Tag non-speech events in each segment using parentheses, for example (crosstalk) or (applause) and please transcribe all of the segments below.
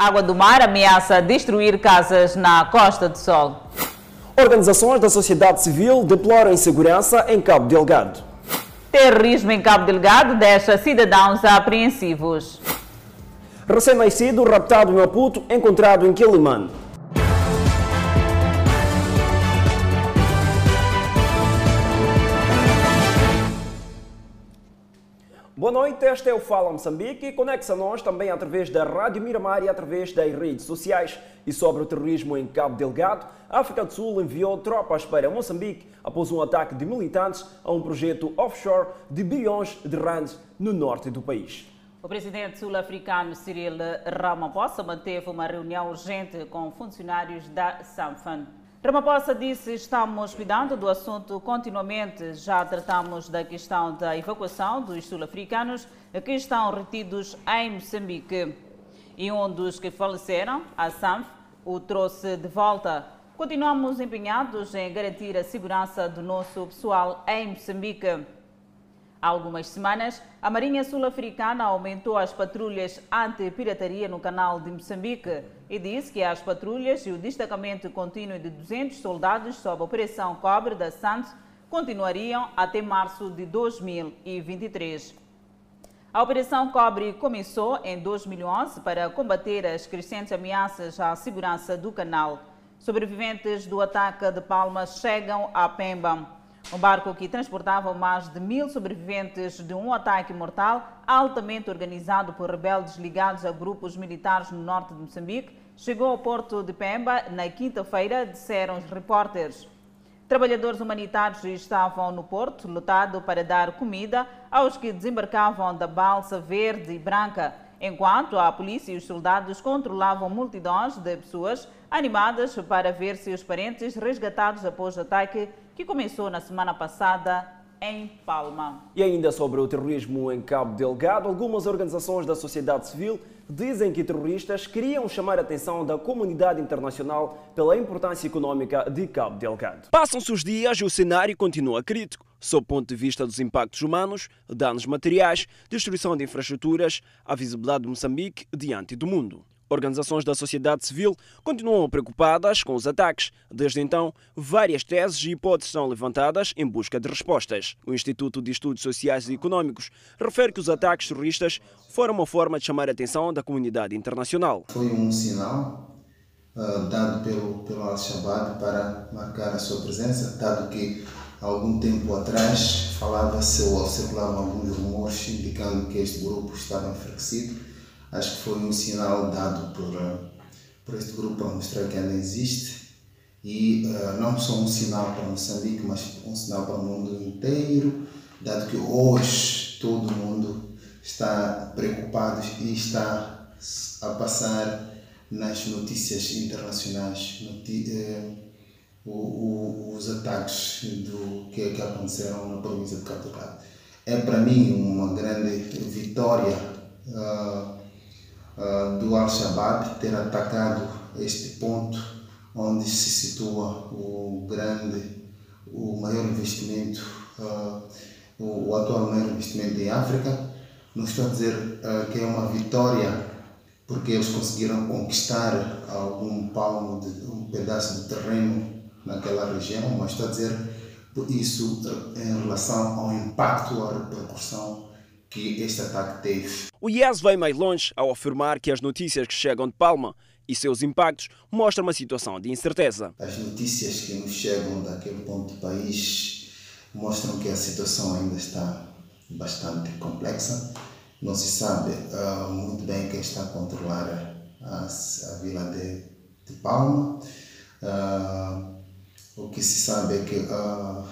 Água do mar ameaça destruir casas na Costa do Sol. Organizações da sociedade civil deploram insegurança em Cabo Delgado. Terrorismo em Cabo Delgado deixa cidadãos apreensivos. Recém-nascido raptado em Maputo encontrado em Quilimane. Boa noite, este é o Fala Moçambique e conexa nós também através da Rádio Miramar e através das redes sociais. E sobre o terrorismo em Cabo Delgado, a África do Sul enviou tropas para Moçambique após um ataque de militantes a um projeto offshore de bilhões de rands no norte do país. O presidente sul-africano Cyril Ramaphosa manteve uma reunião urgente com funcionários da Samfan. Ramaphosa disse estamos cuidando do assunto continuamente. Já tratamos da questão da evacuação dos sul-africanos que estão retidos em Moçambique. E um dos que faleceram, a SAMF, o trouxe de volta. Continuamos empenhados em garantir a segurança do nosso pessoal em Moçambique. Há algumas semanas, a Marinha Sul-Africana aumentou as patrulhas anti-pirataria no canal de Moçambique e disse que as patrulhas e o destacamento contínuo de 200 soldados sob a Operação Cobre da Santos continuariam até março de 2023. A Operação Cobre começou em 2011 para combater as crescentes ameaças à segurança do canal. Sobreviventes do ataque de Palmas chegam a Pemba. Um barco que transportava mais de mil sobreviventes de um ataque mortal, altamente organizado por rebeldes ligados a grupos militares no norte de Moçambique, chegou ao porto de Pemba na quinta-feira, disseram os repórteres. Trabalhadores humanitários estavam no porto, lotado para dar comida aos que desembarcavam da balsa verde e branca, enquanto a polícia e os soldados controlavam multidões de pessoas animadas para ver seus parentes resgatados após o ataque que começou na semana passada em Palma. E ainda sobre o terrorismo em Cabo Delgado, algumas organizações da sociedade civil dizem que terroristas queriam chamar a atenção da comunidade internacional pela importância econômica de Cabo Delgado. Passam-se os dias e o cenário continua crítico, sob o ponto de vista dos impactos humanos, danos materiais, destruição de infraestruturas, a visibilidade de Moçambique diante do mundo. Organizações da sociedade civil continuam preocupadas com os ataques. Desde então, várias teses e hipóteses são levantadas em busca de respostas. O Instituto de Estudos Sociais e Econômicos refere que os ataques terroristas foram uma forma de chamar a atenção da comunidade internacional. Foi um sinal uh, dado pelo, pelo Al-Shabaab para marcar a sua presença, dado que algum tempo atrás falava-se ou circulavam alguns rumores indicando que este grupo estava enfraquecido Acho que foi um sinal dado por, eh, por este grupo para mostrar que ainda existe e uh, não só um sinal para Moçambique, mas um sinal para o mundo inteiro, dado que hoje todo mundo está preocupado e está a passar nas notícias internacionais uh, o, o, os ataques do que, que aconteceram na província de Cabo. É para mim uma grande vitória uh, uh, do Al-Shabaab ter atacado este ponto onde se situa o grande, o maior investimento, uh, o, o, atual maior investimento em África. Não estou a dizer uh, que é uma vitória porque eles conseguiram conquistar algum palmo, de, um pedaço de terreno naquela região, mas estou a dizer isso em relação ao impacto, à repercussão que este ataque teve. O IES vai mais longe ao afirmar que as notícias que chegam de Palma e seus impactos mostram uma situação de incerteza. As notícias que nos chegam daquele ponto do país mostram que a situação ainda está bastante complexa. Não se sabe uh, muito bem quem está a controlar a, a vila de, de Palma. Uh, o que se sabe é que uh,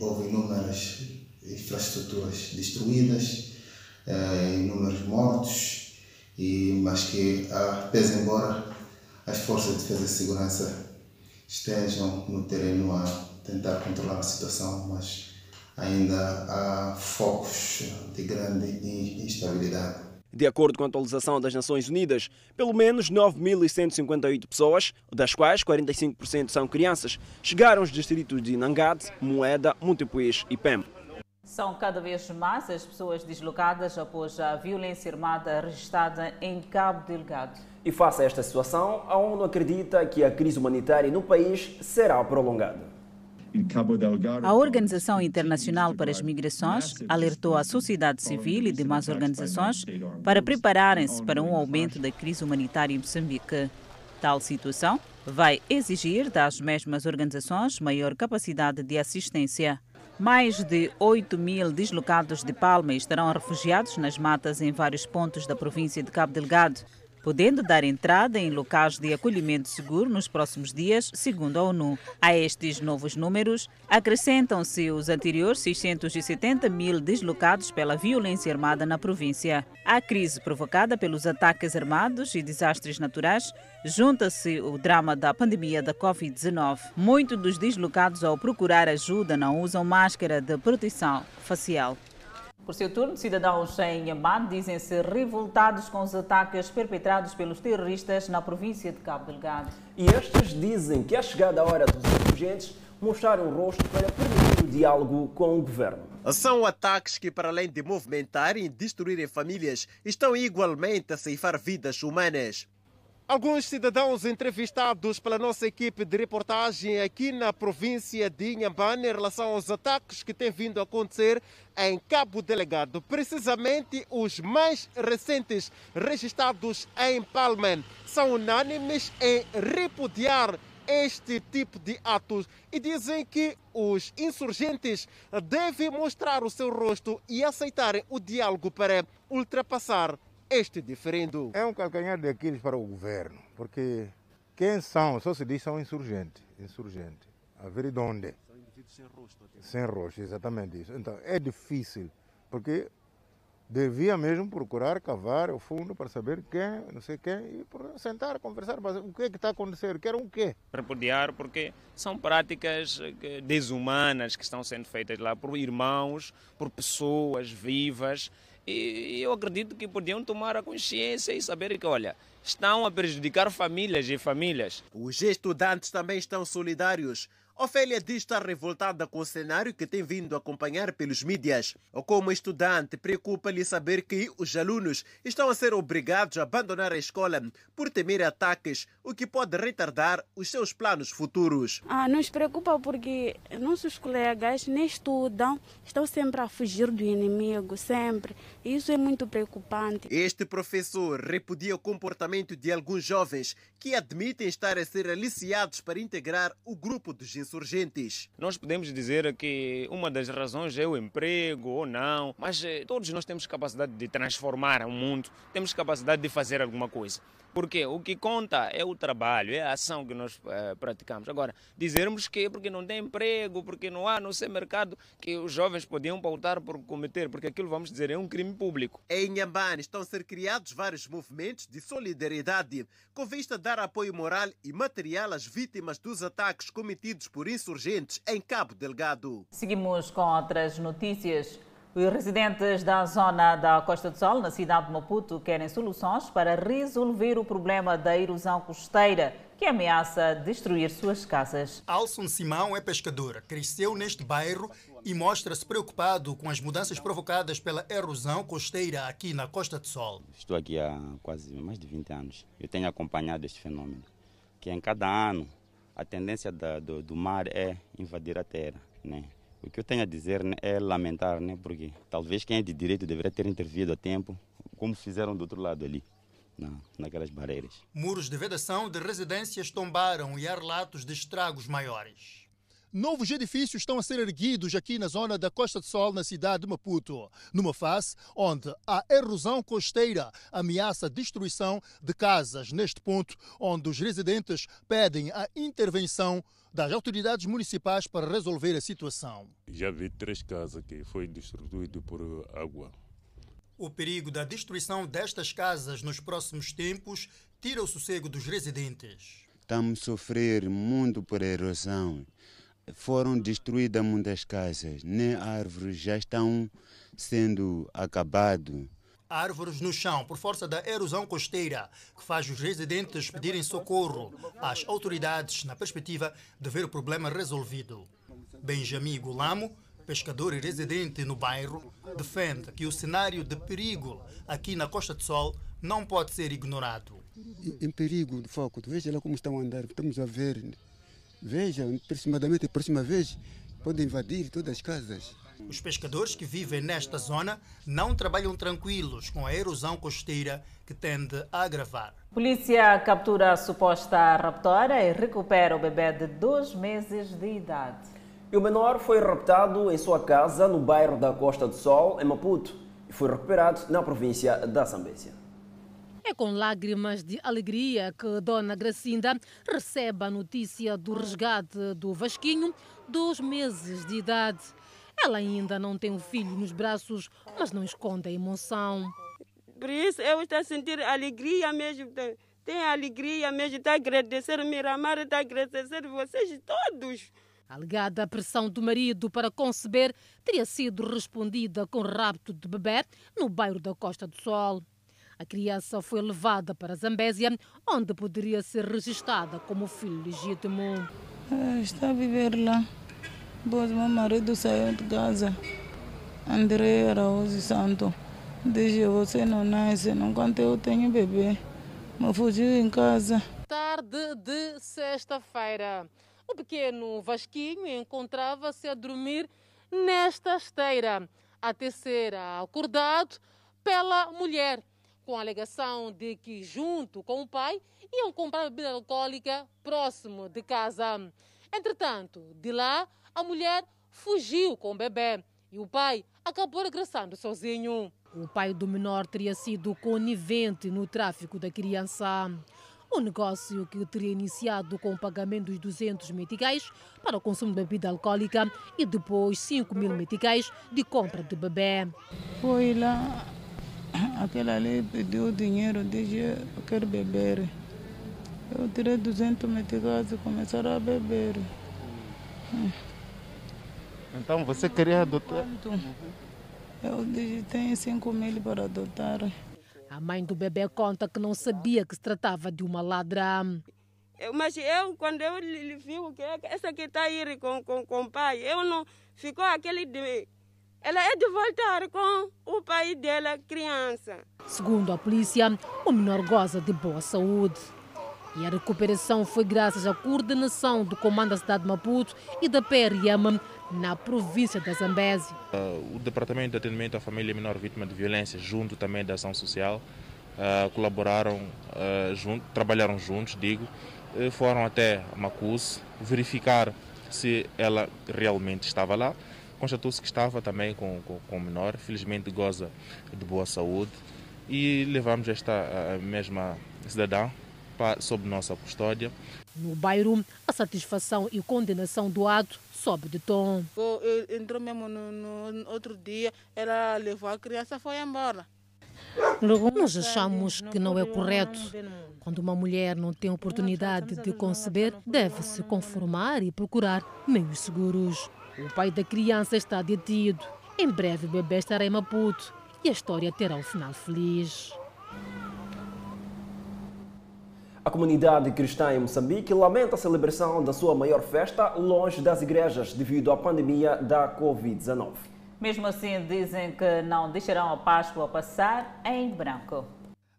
houve inúmeras infraestruturas destruídas, eh, inúmeros mortos, e, mas que, pese embora as forças de defesa e segurança estejam no terreno a tentar controlar a situação, mas ainda há focos de grande instabilidade. De acordo com a atualização das Nações Unidas, pelo menos 9.158 pessoas, das quais 45% são crianças, chegaram aos distritos de Nangade, Moeda, Montepuez e Pemba. São cada vez mais as pessoas deslocadas após a violência armada registrada em Cabo Delgado. E face a esta situação, a ONU acredita que a crise humanitária no país será prolongada. A Organização Internacional para as Migrações alertou a sociedade civil e demais organizações para prepararem-se para um aumento da crise humanitária em Moçambique. Tal situação vai exigir das mesmas organizações maior capacidade de assistência. Mais de 8 mil deslocados de Palma estarão refugiados nas matas em vários pontos da província de Cabo Delgado podendo dar entrada em locais de acolhimento seguro nos próximos dias, segundo a ONU. A estes novos números, acrescentam-se os anteriores 670 mil deslocados pela violência armada na província. À crise provocada pelos ataques armados e desastres naturais, junta-se o drama da pandemia da Covid-19. Muitos dos deslocados, ao procurar ajuda, não usam máscara de proteção facial. Por seu turno, cidadãos em Yamad dizem-se revoltados com os ataques perpetrados pelos terroristas na província de Cabo Delgado. E estes dizem que é chegada a hora dos insurgentes mostrarem o rosto para permitir o diálogo com o governo. São ataques que, para além de movimentarem e destruírem famílias, estão igualmente a ceifar vidas humanas. Alguns cidadãos entrevistados pela nossa equipe de reportagem aqui na província de Inhambane em relação aos ataques que têm vindo a acontecer em Cabo Delegado, precisamente os mais recentes registrados em Palmen, são unânimes em repudiar este tipo de atos e dizem que os insurgentes devem mostrar o seu rosto e aceitarem o diálogo para ultrapassar este diferendo. É um calcanhar de Aquiles para o governo, porque quem são? Só se diz são insurgentes. Insurgentes. A ver de onde? São indivíduos sem rosto. Até. Sem rosto, exatamente isso. Então é difícil, porque devia mesmo procurar cavar o fundo para saber quem, não sei quem, e sentar, conversar, mas o que é que está acontecendo, quer o quê? Repudiar porque são práticas desumanas que estão sendo feitas lá por irmãos, por pessoas vivas, e eu acredito que podiam tomar a consciência e saber que, olha, estão a prejudicar famílias e famílias. Os estudantes também estão solidários. Ofélia diz estar revoltada com o cenário que tem vindo a acompanhar pelos mídias. Como estudante, preocupa-lhe saber que os alunos estão a ser obrigados a abandonar a escola por temer ataques, o que pode retardar os seus planos futuros. Ah, nos preocupa porque nossos colegas nem estudam, estão sempre a fugir do inimigo, sempre. Isso é muito preocupante. Este professor repudia o comportamento de alguns jovens que admitem estar a ser aliciados para integrar o grupo dos insurgentes. Nós podemos dizer que uma das razões é o emprego ou não, mas todos nós temos capacidade de transformar o mundo, temos capacidade de fazer alguma coisa. Porque o que conta é o trabalho, é a ação que nós uh, praticamos. Agora, dizermos que porque não tem emprego, porque não há no seu mercado, que os jovens podiam pautar por cometer, porque aquilo, vamos dizer, é um crime público. Em Nhambane estão a ser criados vários movimentos de solidariedade com vista a dar apoio moral e material às vítimas dos ataques cometidos por insurgentes em Cabo Delgado. Seguimos com outras notícias. Os residentes da zona da Costa do Sol, na cidade de Maputo, querem soluções para resolver o problema da erosão costeira que ameaça destruir suas casas. Alson Simão é pescador, cresceu neste bairro e mostra-se preocupado com as mudanças provocadas pela erosão costeira aqui na Costa do Sol. Estou aqui há quase mais de 20 anos. Eu tenho acompanhado este fenômeno, que em cada ano a tendência da, do, do mar é invadir a terra, né? O que eu tenho a dizer né, é lamentar, né, porque talvez quem é de direito deveria ter intervido a tempo, como fizeram do outro lado ali. Na, naquelas barreiras. Muros de vedação de residências tombaram e há relatos de estragos maiores. Novos edifícios estão a ser erguidos aqui na zona da Costa do Sol, na cidade de Maputo, numa face onde a erosão costeira ameaça a destruição de casas. Neste ponto, onde os residentes pedem a intervenção das autoridades municipais para resolver a situação. Já vi três casas que foi destruído por água. O perigo da destruição destas casas nos próximos tempos tira o sossego dos residentes. Estamos a sofrer muito por erosão. Foram destruídas muitas casas, nem árvores já estão sendo acabadas árvores no chão por força da erosão costeira, que faz os residentes pedirem socorro às autoridades na perspectiva de ver o problema resolvido. Benjamin Gulamo pescador e residente no bairro, defende que o cenário de perigo aqui na Costa do Sol não pode ser ignorado. Em perigo de foco, veja lá como estão a andar, estamos a ver. Veja, aproximadamente a próxima vez podem invadir todas as casas. Os pescadores que vivem nesta zona não trabalham tranquilos com a erosão costeira que tende a agravar. Polícia captura a suposta raptora e recupera o bebê de dois meses de idade. E o menor foi raptado em sua casa no bairro da Costa do Sol, em Maputo, e foi recuperado na província da Zambésia. É com lágrimas de alegria que Dona Gracinda recebe a notícia do resgate do Vasquinho, dois meses de idade. Ela ainda não tem o filho nos braços, mas não esconde a emoção. Por isso eu estou a sentir alegria mesmo. Tem alegria mesmo. Está a agradecer Miramar, está a agradecer vocês todos. A alegada pressão do marido para conceber teria sido respondida com rapto de bebê no bairro da Costa do Sol. A criança foi levada para Zambésia, onde poderia ser registrada como filho legítimo. É, está a viver lá. Pois meu marido saiu de casa. André Araújo Santo. Disse, você não nasce, enquanto eu tenho bebê. Me fugiu em casa. Tarde de sexta-feira. O pequeno Vasquinho encontrava-se a dormir nesta esteira, até ser acordado pela mulher, com a alegação de que, junto com o pai, iam comprar bebida alcoólica próximo de casa. Entretanto, de lá, a mulher fugiu com o bebê e o pai acabou regressando sozinho. O pai do menor teria sido conivente no tráfico da criança. O negócio que teria iniciado com o pagamento dos 200 meticais para o consumo de bebida alcoólica e depois 5 mil meticais de compra de bebê. Foi lá, (coughs) aquele ali pediu dinheiro, disse, eu quero beber. Eu tirei 200 meticais e começaram a beber. Então você queria adotar? Eu disse, tenho 5 mil para adotar. A mãe do bebê conta que não sabia que se tratava de uma ladra. Mas eu, quando eu vi que essa aqui está a ir com, com, com o pai, eu não. Ficou aquele. De, ela é de voltar com o pai dela, criança. Segundo a polícia, o menor goza de boa saúde. E a recuperação foi graças à coordenação do Comando da cidade de Maputo e da PRM na província da Zambésia. Uh, o Departamento de Atendimento à Família Menor Vítima de Violência, junto também da Ação Social, uh, colaboraram, junto, trabalharam juntos, digo, foram até Macus verificar se ela realmente estava lá. Constatou-se que estava também com, com, com o menor, felizmente goza de boa saúde e levamos esta mesma cidadã sob nossa custódia. No bairro, a satisfação e condenação do ato sobe de tom. Entrou mesmo no, no outro dia, ela levou a criança e foi embora. Nós achamos que não é correto. Quando uma mulher não tem oportunidade de conceber, deve se conformar e procurar meios seguros. O pai da criança está detido. Em breve o bebê estará em Maputo e a história terá um final feliz. A comunidade cristã em Moçambique lamenta a celebração da sua maior festa longe das igrejas devido à pandemia da Covid-19. Mesmo assim, dizem que não deixarão a Páscoa passar em branco.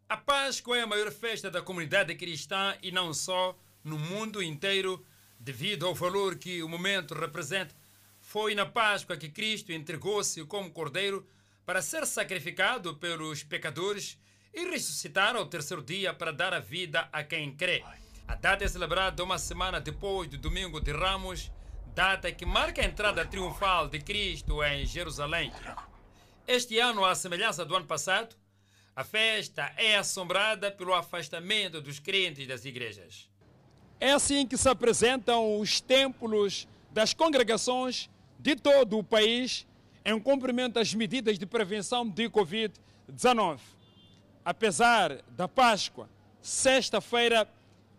A Páscoa é a maior festa da comunidade cristã e não só no mundo inteiro, devido ao valor que o momento representa. Foi na Páscoa que Cristo entregou-se como cordeiro para ser sacrificado pelos pecadores e ressuscitar ao terceiro dia para dar a vida a quem crê. A data é celebrada uma semana depois do Domingo de Ramos, data que marca a entrada triunfal de Cristo em Jerusalém. Este ano, à semelhança do ano passado, a festa é assombrada pelo afastamento dos crentes das igrejas. É assim que se apresentam os templos das congregações de todo o país em cumprimento às medidas de prevenção de Covid-19 apesar da Páscoa, sexta-feira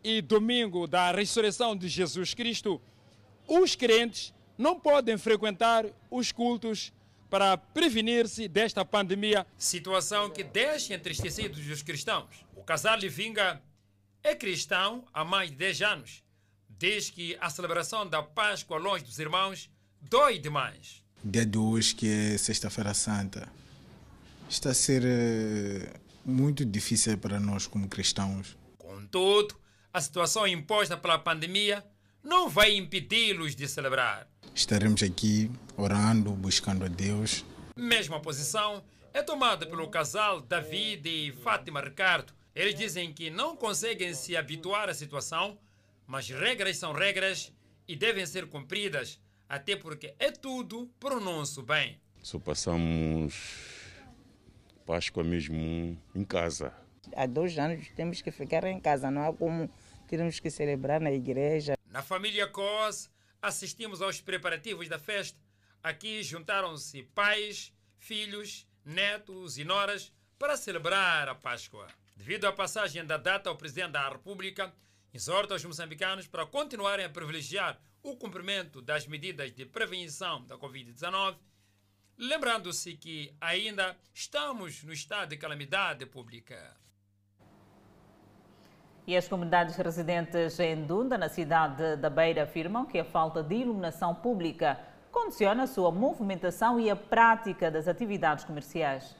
e domingo da ressurreição de Jesus Cristo, os crentes não podem frequentar os cultos para prevenir-se desta pandemia. Situação que deixa entristecidos os cristãos. O casal Livinga é cristão há mais de 10 anos. Diz que a celebração da Páscoa longe dos irmãos dói demais. dia de hoje, que é Sexta-feira Santa, está a ser eh, muito difícil para nós como cristãos. Contudo, a situação imposta pela pandemia não vai impedi-los de celebrar. Estaremos aqui orando, buscando a Deus. Mesma posição é tomada pelo casal David e Fátima Ricardo. Eles dizem que não conseguem se habituar à situação, mas regras são regras e devem ser cumpridas, até porque é tudo para o nosso bem. Só passamos Páscoa mesmo em casa. Há dois anos temos que ficar em casa, não há como termos que celebrar na igreja. Na família Cos, assistimos aos preparativos da festa. Aqui juntaram-se pais, filhos, netos e noras para celebrar a Páscoa. Devido à passagem da data, o Presidente da República exorta os moçambicanos para continuarem a privilegiar o cumprimento das medidas de prevenção da Covid-19, lembrando-se que ainda estamos no estado de calamidade pública. E as comunidades residentes em Dunda, na cidade da Beira, afirmam que a falta de iluminação pública condiciona a sua movimentação e a prática das atividades comerciais.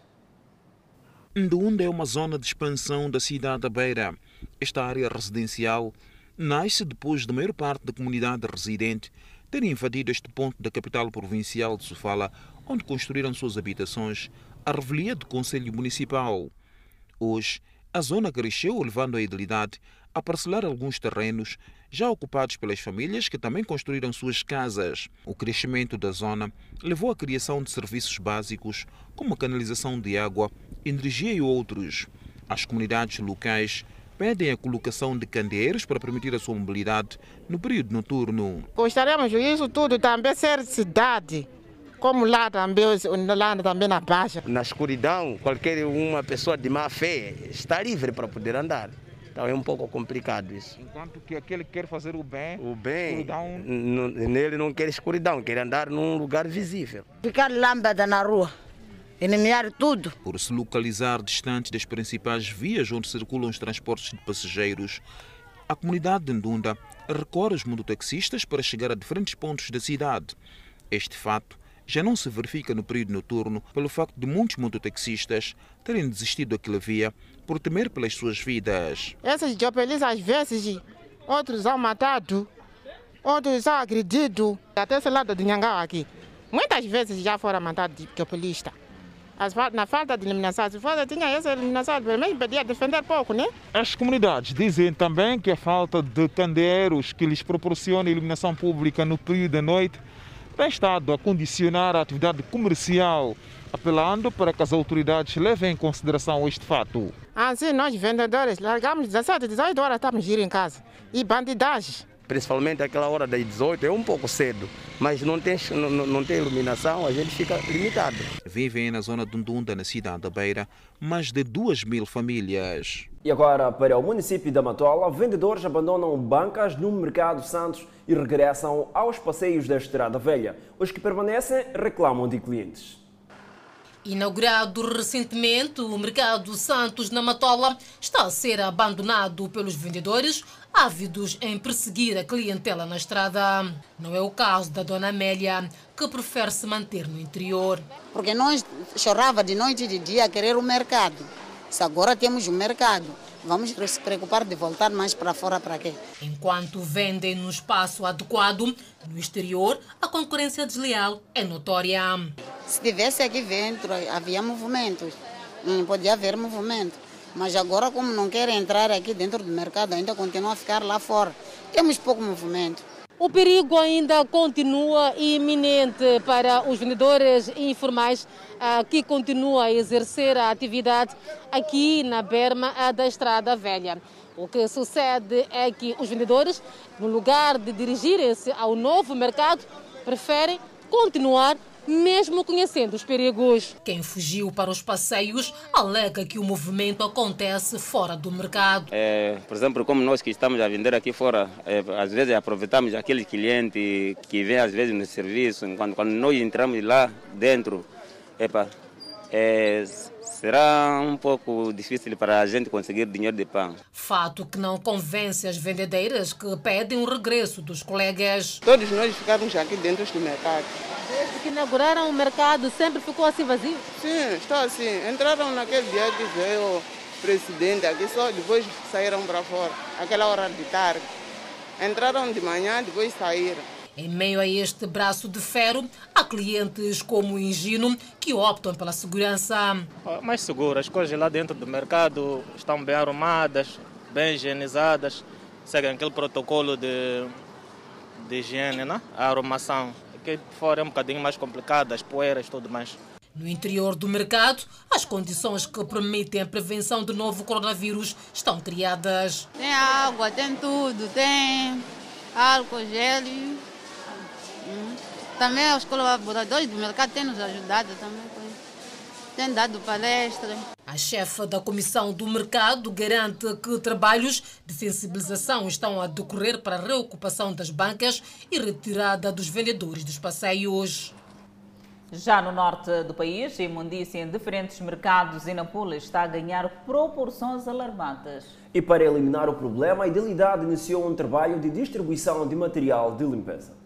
Ndunda é uma zona de expansão da cidade da Beira. Esta área residencial nasce depois da maior parte da comunidade residente ter invadido este ponto da capital provincial de Sofala, onde construíram suas habitações, a revelia do Conselho Municipal. Hoje, a zona cresceu, levando a idilidade a parcelar alguns terrenos já ocupados pelas famílias que também construíram suas casas. O crescimento da zona levou à criação de serviços básicos, como a canalização de água, energia e outros. As comunidades locais pedem a colocação de candeeiros para permitir a sua mobilidade no período noturno. Gostaríamos isso tudo também ser cidade como lá também, lá também na Baixa. Na escuridão, qualquer uma pessoa de má fé está livre para poder andar. Então é um pouco complicado isso. Enquanto que aquele que quer fazer o bem, o bem nele não quer escuridão, quer andar num lugar visível. Ficar lâmpada na rua, eliminar tudo. Por se localizar distante das principais vias onde circulam os transportes de passageiros, a comunidade de Ndunda recorre aos mototaxistas para chegar a diferentes pontos da cidade. Este fato já não se verifica no período noturno pelo facto de muitos mototaxistas terem desistido daquela via por temer pelas suas vidas. Esses jopelis às vezes, outros são matados, outros são agredidos. Até esse lado de Nhangau aqui, muitas vezes já foram matados de jopelista. Na falta de iluminação, se fosse tinha essa iluminação, pelo menos podia defender pouco, né? As comunidades dizem também que a falta de candeeiros que lhes proporciona iluminação pública no período da noite tem estado a condicionar a atividade comercial, apelando para que as autoridades levem em consideração este fato. Assim, nós vendedores largamos 17, 18 horas, estamos ir em casa. E bandidagem. Principalmente aquela hora das 18 é um pouco cedo, mas não tem, não, não tem iluminação, a gente fica limitado. Vivem na zona de Ndunda, na cidade da Beira, mais de 2 mil famílias. E agora, para o município da Matola, vendedores abandonam bancas no Mercado Santos e regressam aos passeios da Estrada Velha. Os que permanecem reclamam de clientes. Inaugurado recentemente, o Mercado Santos na Matola está a ser abandonado pelos vendedores ávidos em perseguir a clientela na estrada. Não é o caso da dona Amélia, que prefere se manter no interior. Porque nós chorava de noite e de dia a querer o mercado. Se agora temos o mercado, vamos se preocupar de voltar mais para fora para quê? Enquanto vendem no espaço adequado, no exterior, a concorrência desleal é notória. Se tivesse aqui dentro, havia movimentos. Não podia haver movimento. Mas agora, como não querem entrar aqui dentro do mercado, ainda continua a ficar lá fora. Temos pouco movimento. O perigo ainda continua iminente para os vendedores informais que continuam a exercer a atividade aqui na berma da Estrada Velha. O que sucede é que os vendedores, no lugar de dirigirem-se ao novo mercado, preferem continuar mesmo conhecendo os perigos. Quem fugiu para os passeios alega que o movimento acontece fora do mercado. É, por exemplo, como nós que estamos a vender aqui fora, é, às vezes aproveitamos aquele cliente que vem às vezes no serviço, quando, quando nós entramos lá dentro, epa, é, será um pouco difícil para a gente conseguir dinheiro de pão. Fato que não convence as vendedeiras que pedem o regresso dos colegas. Todos nós ficamos aqui dentro do mercado. Desde que inauguraram o mercado, sempre ficou assim vazio? Sim, está assim. Entraram naquele dia que veio o presidente aqui, só depois saíram para fora, aquela hora de tarde. Entraram de manhã, depois saíram. Em meio a este braço de ferro, há clientes como o Engino que optam pela segurança. Mais seguro, as coisas lá dentro do mercado estão bem arrumadas, bem higienizadas, seguem aquele protocolo de, de higiene, né? a arrumação. Aqui fora é um bocadinho mais complicado, as poeiras e tudo mais. No interior do mercado, as condições que permitem a prevenção do novo coronavírus estão criadas. Tem água, tem tudo, tem álcool, gel. Também os colaboradores do mercado têm nos ajudado também. Têm dado palestra. A chefe da Comissão do Mercado garante que trabalhos de sensibilização estão a decorrer para a reocupação das bancas e retirada dos vendedores dos passeios. Já no norte do país, a imundícia em diferentes mercados e na Pula está a ganhar proporções alarmantes. E para eliminar o problema, a Idilidade iniciou um trabalho de distribuição de material de limpeza.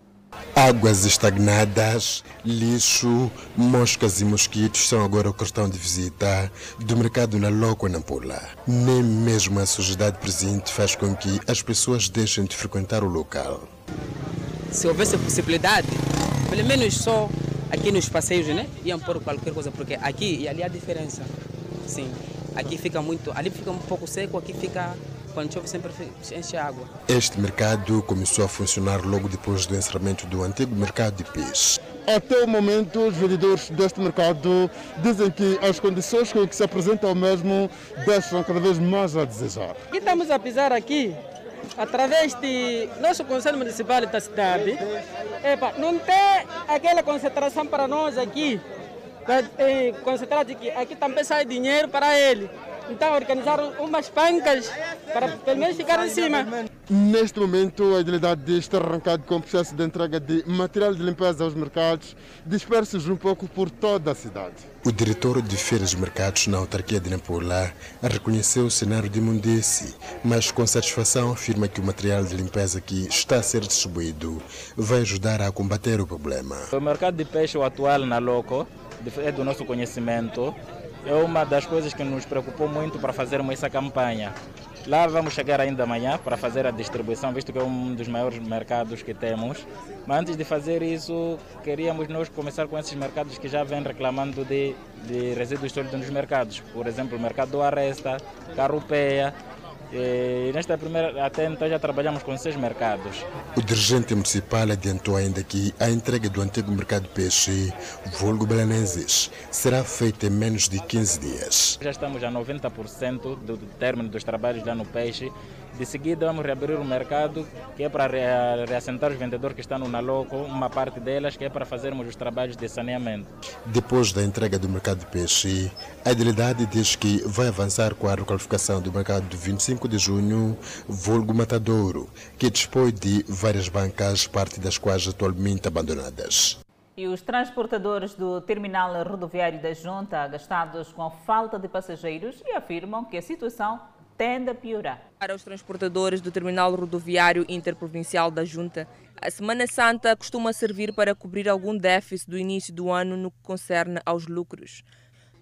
Águas estagnadas, lixo, moscas e mosquitos são agora o cartão de visita do mercado na Loco Nampula. Nem mesmo a sujidade presente faz com que as pessoas deixem de frequentar o local. Se houvesse possibilidade, pelo menos só aqui nos passeios, né? Iam pôr qualquer coisa, porque aqui e ali há diferença. Sim, aqui fica muito, ali fica um pouco seco, aqui fica quando chove sempre enche água. Este mercado começou a funcionar logo depois do encerramento do antigo mercado de peixe. Até o momento, os vendedores deste mercado dizem que as condições com que se apresentam ao mesmo deixam cada vez mais a desejar. E estamos a pisar aqui através de nosso Conselho Municipal da cidade. Epa, não tem aquela concentração para nós aqui, concentrar aqui, aqui também sai dinheiro para ele. Então organizaram umas bancas para pelo menos ficar em cima. Neste momento, a idilidade está arrancada com o processo de entrega de material de limpeza aos mercados, dispersos um pouco por toda a cidade. O diretor de feiras e mercados na autarquia de Nampula reconheceu o cenário de imundice, mas com satisfação afirma que o material de limpeza que está a ser distribuído vai ajudar a combater o problema. O mercado de peixe atual na Loco é do nosso conhecimento é uma das coisas que nos preocupou muito para fazermos essa campanha. Lá vamos chegar ainda amanhã para fazer a distribuição, visto que é um dos maiores mercados que temos. Mas antes de fazer isso, queríamos nós começar com esses mercados que já vêm reclamando de, de resíduos sólidos nos mercados. Por exemplo, o mercado do Aresta, Carrupeia, e nesta primeira, até então já trabalhamos com seis mercados. O dirigente municipal adiantou ainda que a entrega do antigo mercado de peixe, vulgo Belaneses, será feita em menos de 15 dias. Já estamos a 90% do término dos trabalhos lá no peixe. De seguida vamos reabrir o mercado, que é para reassentar os vendedores que estão no Naloco, uma parte delas que é para fazermos os trabalhos de saneamento. Depois da entrega do mercado de peixe, a idilidade diz que vai avançar com a requalificação do mercado de 25 de junho, vulgo Matadouro, que dispõe de várias bancas, parte das quais atualmente abandonadas. E os transportadores do terminal rodoviário da Junta, gastados com a falta de passageiros, e afirmam que a situação tende a piorar. Para os transportadores do terminal rodoviário interprovincial da Junta, a Semana Santa costuma servir para cobrir algum déficit do início do ano no que concerne aos lucros.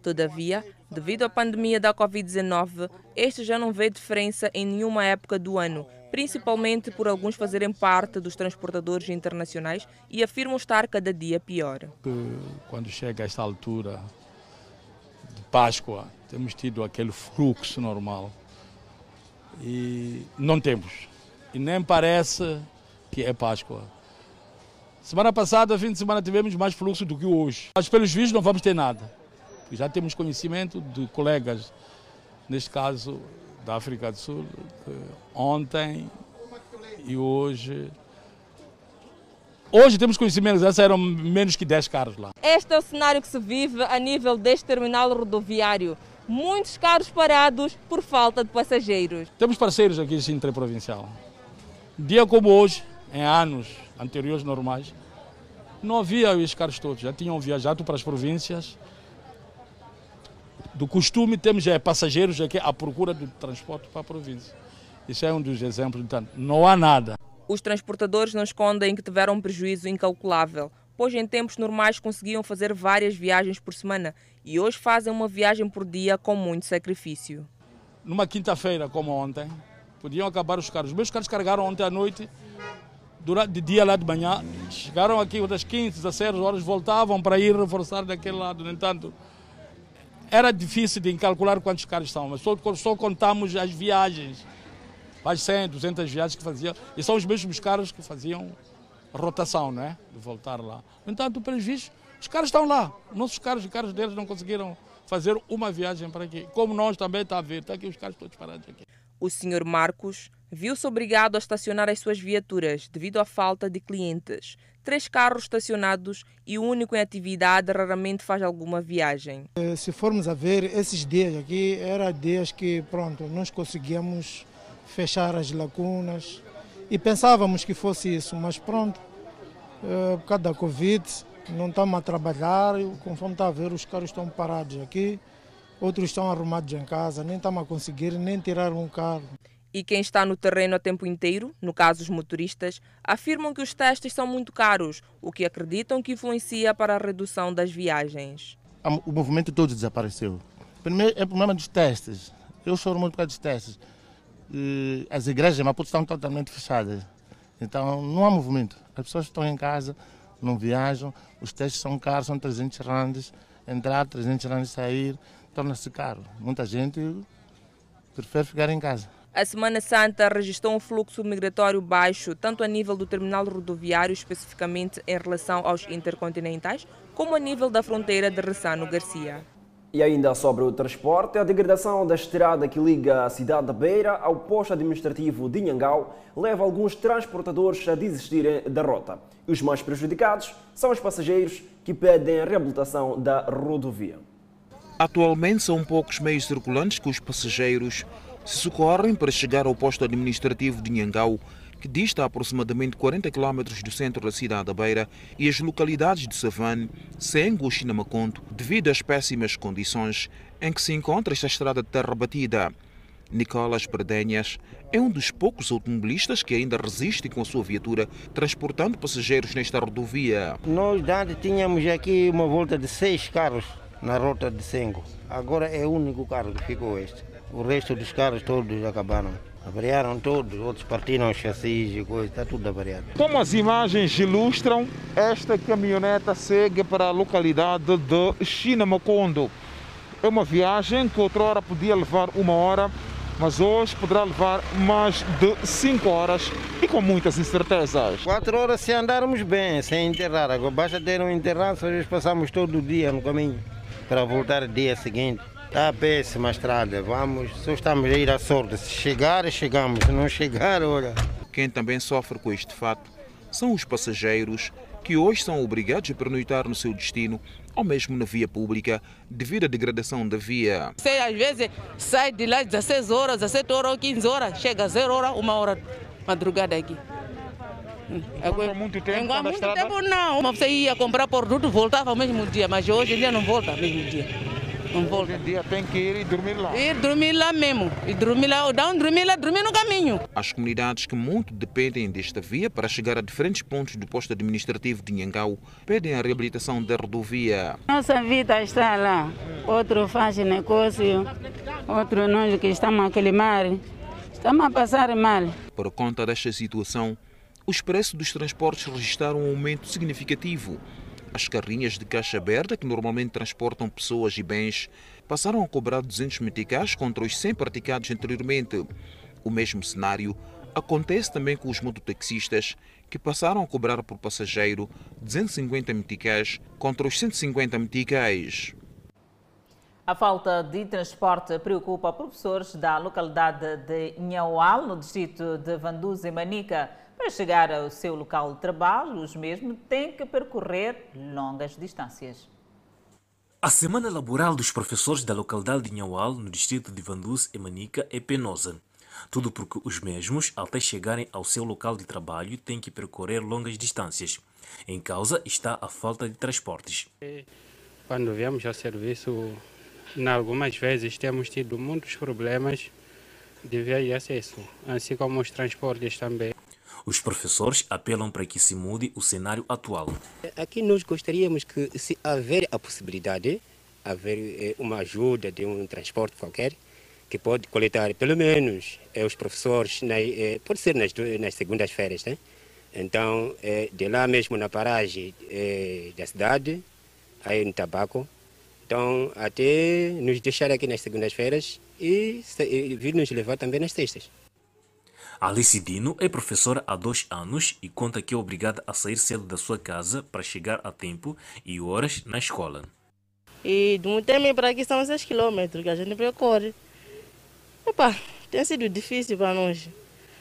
Todavia, devido à pandemia da Covid-19, este já não vê diferença em nenhuma época do ano, principalmente por alguns fazerem parte dos transportadores internacionais e afirmam estar cada dia pior. Quando chega esta altura de Páscoa, temos tido aquele fluxo normal e não temos. E nem parece que é Páscoa. Semana passada, fim de semana, tivemos mais fluxo do que hoje. Mas pelos vistos não vamos ter nada. Já temos conhecimento de colegas, neste caso da África do Sul, que ontem e hoje. Hoje temos conhecimento, já eram menos que 10 carros lá. Este é o cenário que se vive a nível deste terminal rodoviário. Muitos carros parados por falta de passageiros. Temos parceiros aqui em interprovincial. Dia como hoje, em anos anteriores normais, não havia os carros todos, já tinham viajado para as províncias do costume temos é, passageiros aqui à procura do transporte para a província. Isso é um dos exemplos, então não há nada. Os transportadores não escondem que tiveram um prejuízo incalculável. pois em tempos normais conseguiam fazer várias viagens por semana e hoje fazem uma viagem por dia com muito sacrifício. Numa quinta-feira, como ontem, podiam acabar os carros. Os meus carros carregaram ontem à noite, durante, de dia lá de manhã, chegaram aqui das 15, 16 horas, voltavam para ir reforçar daquele lado. No entanto, era difícil de calcular quantos carros são, mas só, só contamos as viagens, as 100, 200 viagens que faziam, e são os mesmos carros que faziam rotação, não é? De voltar lá. No entanto, pelos vistos, os carros estão lá. Nossos carros, os carros deles não conseguiram fazer uma viagem para aqui. Como nós também está a ver, está aqui os carros todos parados aqui. O senhor Marcos viu-se obrigado a estacionar as suas viaturas devido à falta de clientes. Três carros estacionados e o único em atividade raramente faz alguma viagem. Eh, se formos a ver, esses dias aqui eram dias que, pronto, nós conseguíamos fechar as lacunas e pensávamos que fosse isso, mas pronto, eh, por causa da Covid, não estamos a trabalhar, conforme está a ver, os carros estão parados aqui, outros estão arrumados em casa, nem estamos a conseguir nem tirar um carro. E quem está no terreno a tempo inteiro, no caso os motoristas, afirmam que os testes são muito caros, o que acreditam que influencia para a redução das viagens. O movimento todo desapareceu. Primeiro é o problema dos testes. Eu choro muito por causa dos testes. As igrejas em Maputo estão totalmente fechadas. Então não há movimento. As pessoas estão em casa, não viajam, os testes são caros, são 300 randes, entrar, 300 randes sair, torna-se caro. Muita gente prefere ficar em casa. A Semana Santa registrou um fluxo migratório baixo, tanto a nível do terminal rodoviário, especificamente em relação aos intercontinentais, como a nível da fronteira de Ressano Garcia. E ainda sobre o transporte, a degradação da estrada que liga a cidade da Beira ao posto administrativo de Nhangau leva alguns transportadores a desistirem da rota. Os mais prejudicados são os passageiros que pedem a reabilitação da rodovia. Atualmente são poucos meios circulantes que os passageiros se socorrem para chegar ao posto administrativo de Nhangau, que dista aproximadamente 40 km do centro da cidade da Beira, e as localidades de Savane, Sengo e Chinamaconto, devido às péssimas condições em que se encontra esta estrada de terra batida. Nicolas Perdenhas é um dos poucos automobilistas que ainda resiste com a sua viatura, transportando passageiros nesta rodovia. Nós antes tínhamos aqui uma volta de seis carros na rota de Sengo. Agora é o único carro que ficou este. O resto dos carros todos acabaram. Avariaram todos, outros partiram os chassis e coisa, está tudo avariado. Como as imagens ilustram, esta caminhoneta segue para a localidade de Chinamacondo. É uma viagem que outrora podia levar uma hora, mas hoje poderá levar mais de cinco horas e com muitas incertezas. Quatro horas se andarmos bem, sem enterrar. Agora basta ter um enterrado, às vezes passamos todo o dia no caminho para voltar dia seguinte. Está péssima a estrada, vamos, só estamos a ir à sorte. Se chegar, chegamos, se não chegar, olha. Quem também sofre com este fato são os passageiros que hoje são obrigados a pernoitar no seu destino ou mesmo na via pública devido à degradação da via. Você às vezes sai de lá 16 horas, 17 horas ou 15 horas, chega a 0 hora, uma hora madrugada aqui. Enquanto muito tempo, Enquanto muito estrada... tempo não. Você ia comprar produto, voltava ao mesmo dia, mas hoje em dia não volta ao mesmo dia. Não. Hoje em dia tem que ir e dormir lá. Ir dormir lá mesmo. E dormir lá, ou não dormir lá, dormir no caminho. As comunidades que muito dependem desta via para chegar a diferentes pontos do posto administrativo de Nhangau pedem a reabilitação da rodovia. Nossa vida está lá. Outro faz negócio, outro nós que estamos a queimar. Estamos a passar mal. Por conta desta situação, os preços dos transportes registraram um aumento significativo. As carrinhas de caixa aberta, que normalmente transportam pessoas e bens, passaram a cobrar 200 meticais contra os 100 praticados anteriormente. O mesmo cenário acontece também com os mototaxistas, que passaram a cobrar por passageiro 250 meticais contra os 150 meticais. A falta de transporte preocupa professores da localidade de Nhaual, no distrito de Vanduz e Manica. Para chegar ao seu local de trabalho, os mesmos têm que percorrer longas distâncias. A semana laboral dos professores da localidade de Nhaual, no distrito de Vanduz e Manica, é penosa. Tudo porque os mesmos, até chegarem ao seu local de trabalho, têm que percorrer longas distâncias. Em causa está a falta de transportes. Quando viemos ao serviço, em algumas vezes temos tido muitos problemas de via de acesso, assim como os transportes também. Os professores apelam para que se mude o cenário atual. Aqui nós gostaríamos que, se haver a possibilidade, haver eh, uma ajuda de um transporte qualquer, que pode coletar pelo menos eh, os professores, eh, pode ser nas, nas segundas-feiras, né? Então, de lá mesmo na paragem da cidade, aí no tabaco, então até nos deixar aqui nas segundas-feiras e, e vir nos levar também nas sextas. Alice Dino é professora há dois anos e conta que é obrigada a sair cedo da sua casa para chegar a tempo e horas na escola. E do Mutemi para aqui são 6 quilômetros que a gente percorre. Opa, tem sido difícil para nós.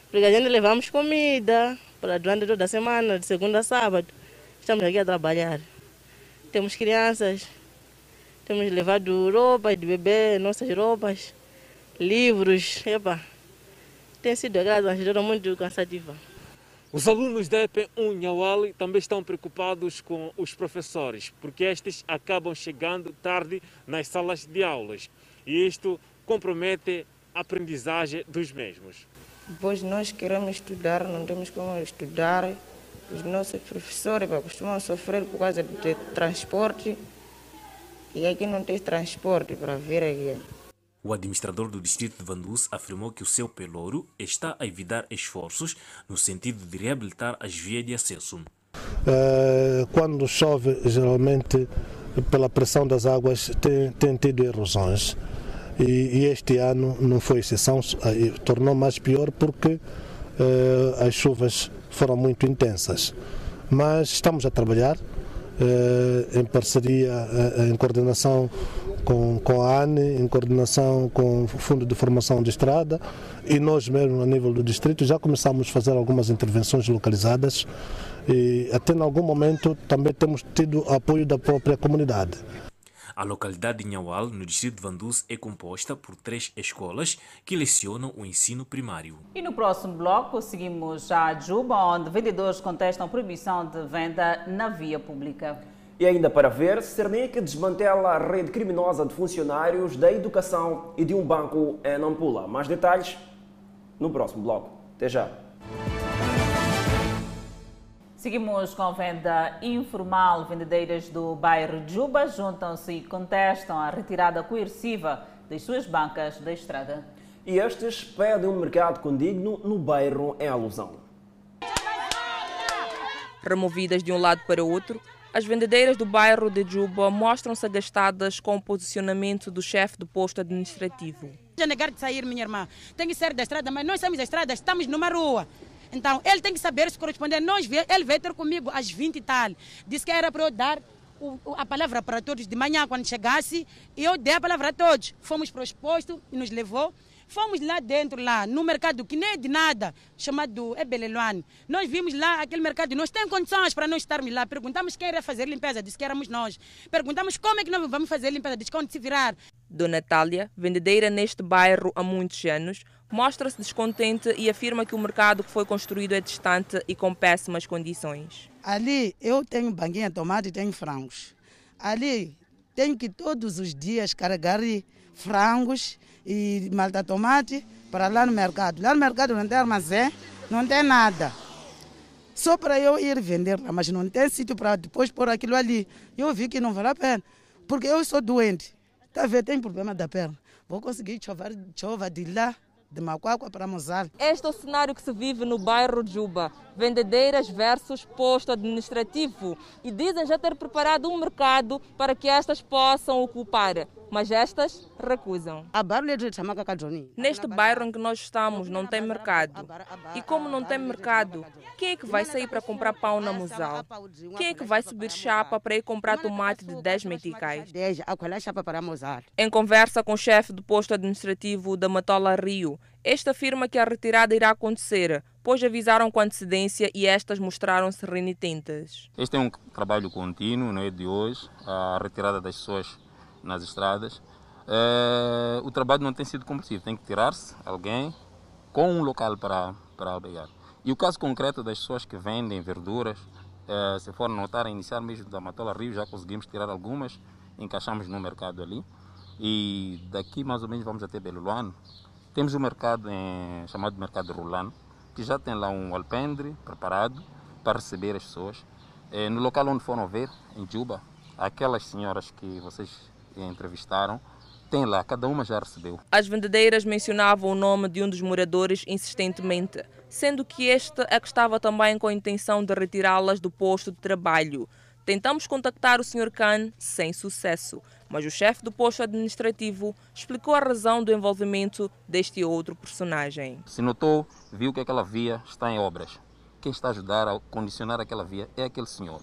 Porque a gente levamos comida para durante toda a semana, de segunda a sábado. Estamos aqui a trabalhar. Temos crianças, temos levado roupas de bebê, nossas roupas, livros. Epa, tem sido uma ajuda muito cansativa. Os alunos da EP1 Nhawali também estão preocupados com os professores, porque estes acabam chegando tarde nas salas de aulas. E isto compromete a aprendizagem dos mesmos. Pois nós queremos estudar, não temos como estudar. Os nossos professores costumam sofrer por causa do transporte. E aqui não tem transporte para vir aqui. O administrador do distrito de Vanduz afirmou que o seu pelouro está a evitar esforços no sentido de reabilitar as vias de acesso. Uh, quando chove, geralmente, pela pressão das águas, tem, tem tido erosões. E, e, este ano não foi exceção, tornou mais pior porque uh, as chuvas foram muito intensas. Mas estamos a trabalhar em parceria, em coordenação com, com a ANE, em coordenação com o Fundo de Formação de Estrada e nós mesmo a nível do distrito já começamos a fazer algumas intervenções localizadas e até em algum momento também temos tido apoio da própria comunidade. A localidade de Nhawal, no distrito de Vanduz, é composta por três escolas que lecionam o ensino primário. E no próximo bloco, seguimos a Juba, onde vendedores contestam proibição de venda na via pública. E ainda para ver, Cernic desmantela a rede criminosa de funcionários da educação e de um banco em Nampula. Mais detalhes no próximo bloco. Até já. Seguimos com venda informal. Vendedeiras do bairro Juba juntam-se e contestam a retirada coerciva das suas bancas da estrada. E estes pedem um mercado condigno no bairro em alusão. Removidas de um lado para o outro, as vendedeiras do bairro de Juba mostram-se agastadas com o posicionamento do chefe do posto administrativo. Já negar de sair, minha irmã. Tem que sair da estrada, mas nós estamos da estrada, estamos numa rua. Então, ele tem que saber se corresponder. Nós, ele veio ter comigo às 20 e tal. Disse que era para eu dar a palavra para todos de manhã, quando chegasse. E eu dei a palavra a todos. Fomos para o exposto e nos levou. Fomos lá dentro, lá no mercado, que nem é de nada, chamado Ebeleluane. Nós vimos lá aquele mercado, nós temos condições para não estarmos lá. Perguntamos quem iria fazer limpeza, disse que éramos nós. Perguntamos como é que nós vamos fazer limpeza, disse que se virar. Dona Natália, vendedeira neste bairro há muitos anos, mostra-se descontente e afirma que o mercado que foi construído é distante e com péssimas condições. Ali eu tenho banguinha, tomate e tenho frangos. Ali tenho que todos os dias carregar frangos e malta tomate para lá no mercado. Lá no mercado não tem armazém, não tem nada. Só para eu ir vender lá, mas não tem sítio para depois pôr aquilo ali. Eu vi que não vale a pena, porque eu sou doente. Tá vendo? Tem problema da perna. Vou conseguir chover, chover de lá de Macuacua para Mozal. Este é o cenário que se vive no bairro de Juba. Vendedeiras versus posto administrativo. E dizem já ter preparado um mercado para que estas possam ocupar. Mas estas recusam. Neste bairro em que nós estamos não tem mercado. E como não tem mercado, quem é que vai sair para comprar pão na Mozal? Quem é que vai subir chapa para ir comprar tomate de 10 meticais? Em conversa com o chefe do posto administrativo da Matola Rio, este afirma que a retirada irá acontecer, pois avisaram com antecedência e estas mostraram-se renitentes. Este é um trabalho contínuo, não é de hoje, a retirada das pessoas nas estradas. É, o trabalho não tem sido cumprido, tem que tirar-se alguém com um local para, para albergar. E o caso concreto das pessoas que vendem verduras, é, se for notar, a iniciar mesmo da Matola Rio, já conseguimos tirar algumas, encaixamos no mercado ali. E daqui mais ou menos vamos até Belo. Temos um mercado em, chamado Mercado Rulano, que já tem lá um alpendre preparado para receber as pessoas. É, no local onde foram ver, em Juba, aquelas senhoras que vocês entrevistaram, tem lá, cada uma já recebeu. As vendedeiras mencionavam o nome de um dos moradores insistentemente, sendo que este é que estava também com a intenção de retirá-las do posto de trabalho. Tentamos contactar o Sr. Khan sem sucesso, mas o chefe do posto administrativo explicou a razão do envolvimento deste outro personagem. Se notou, viu que aquela via está em obras. Quem está a ajudar a condicionar aquela via é aquele senhor.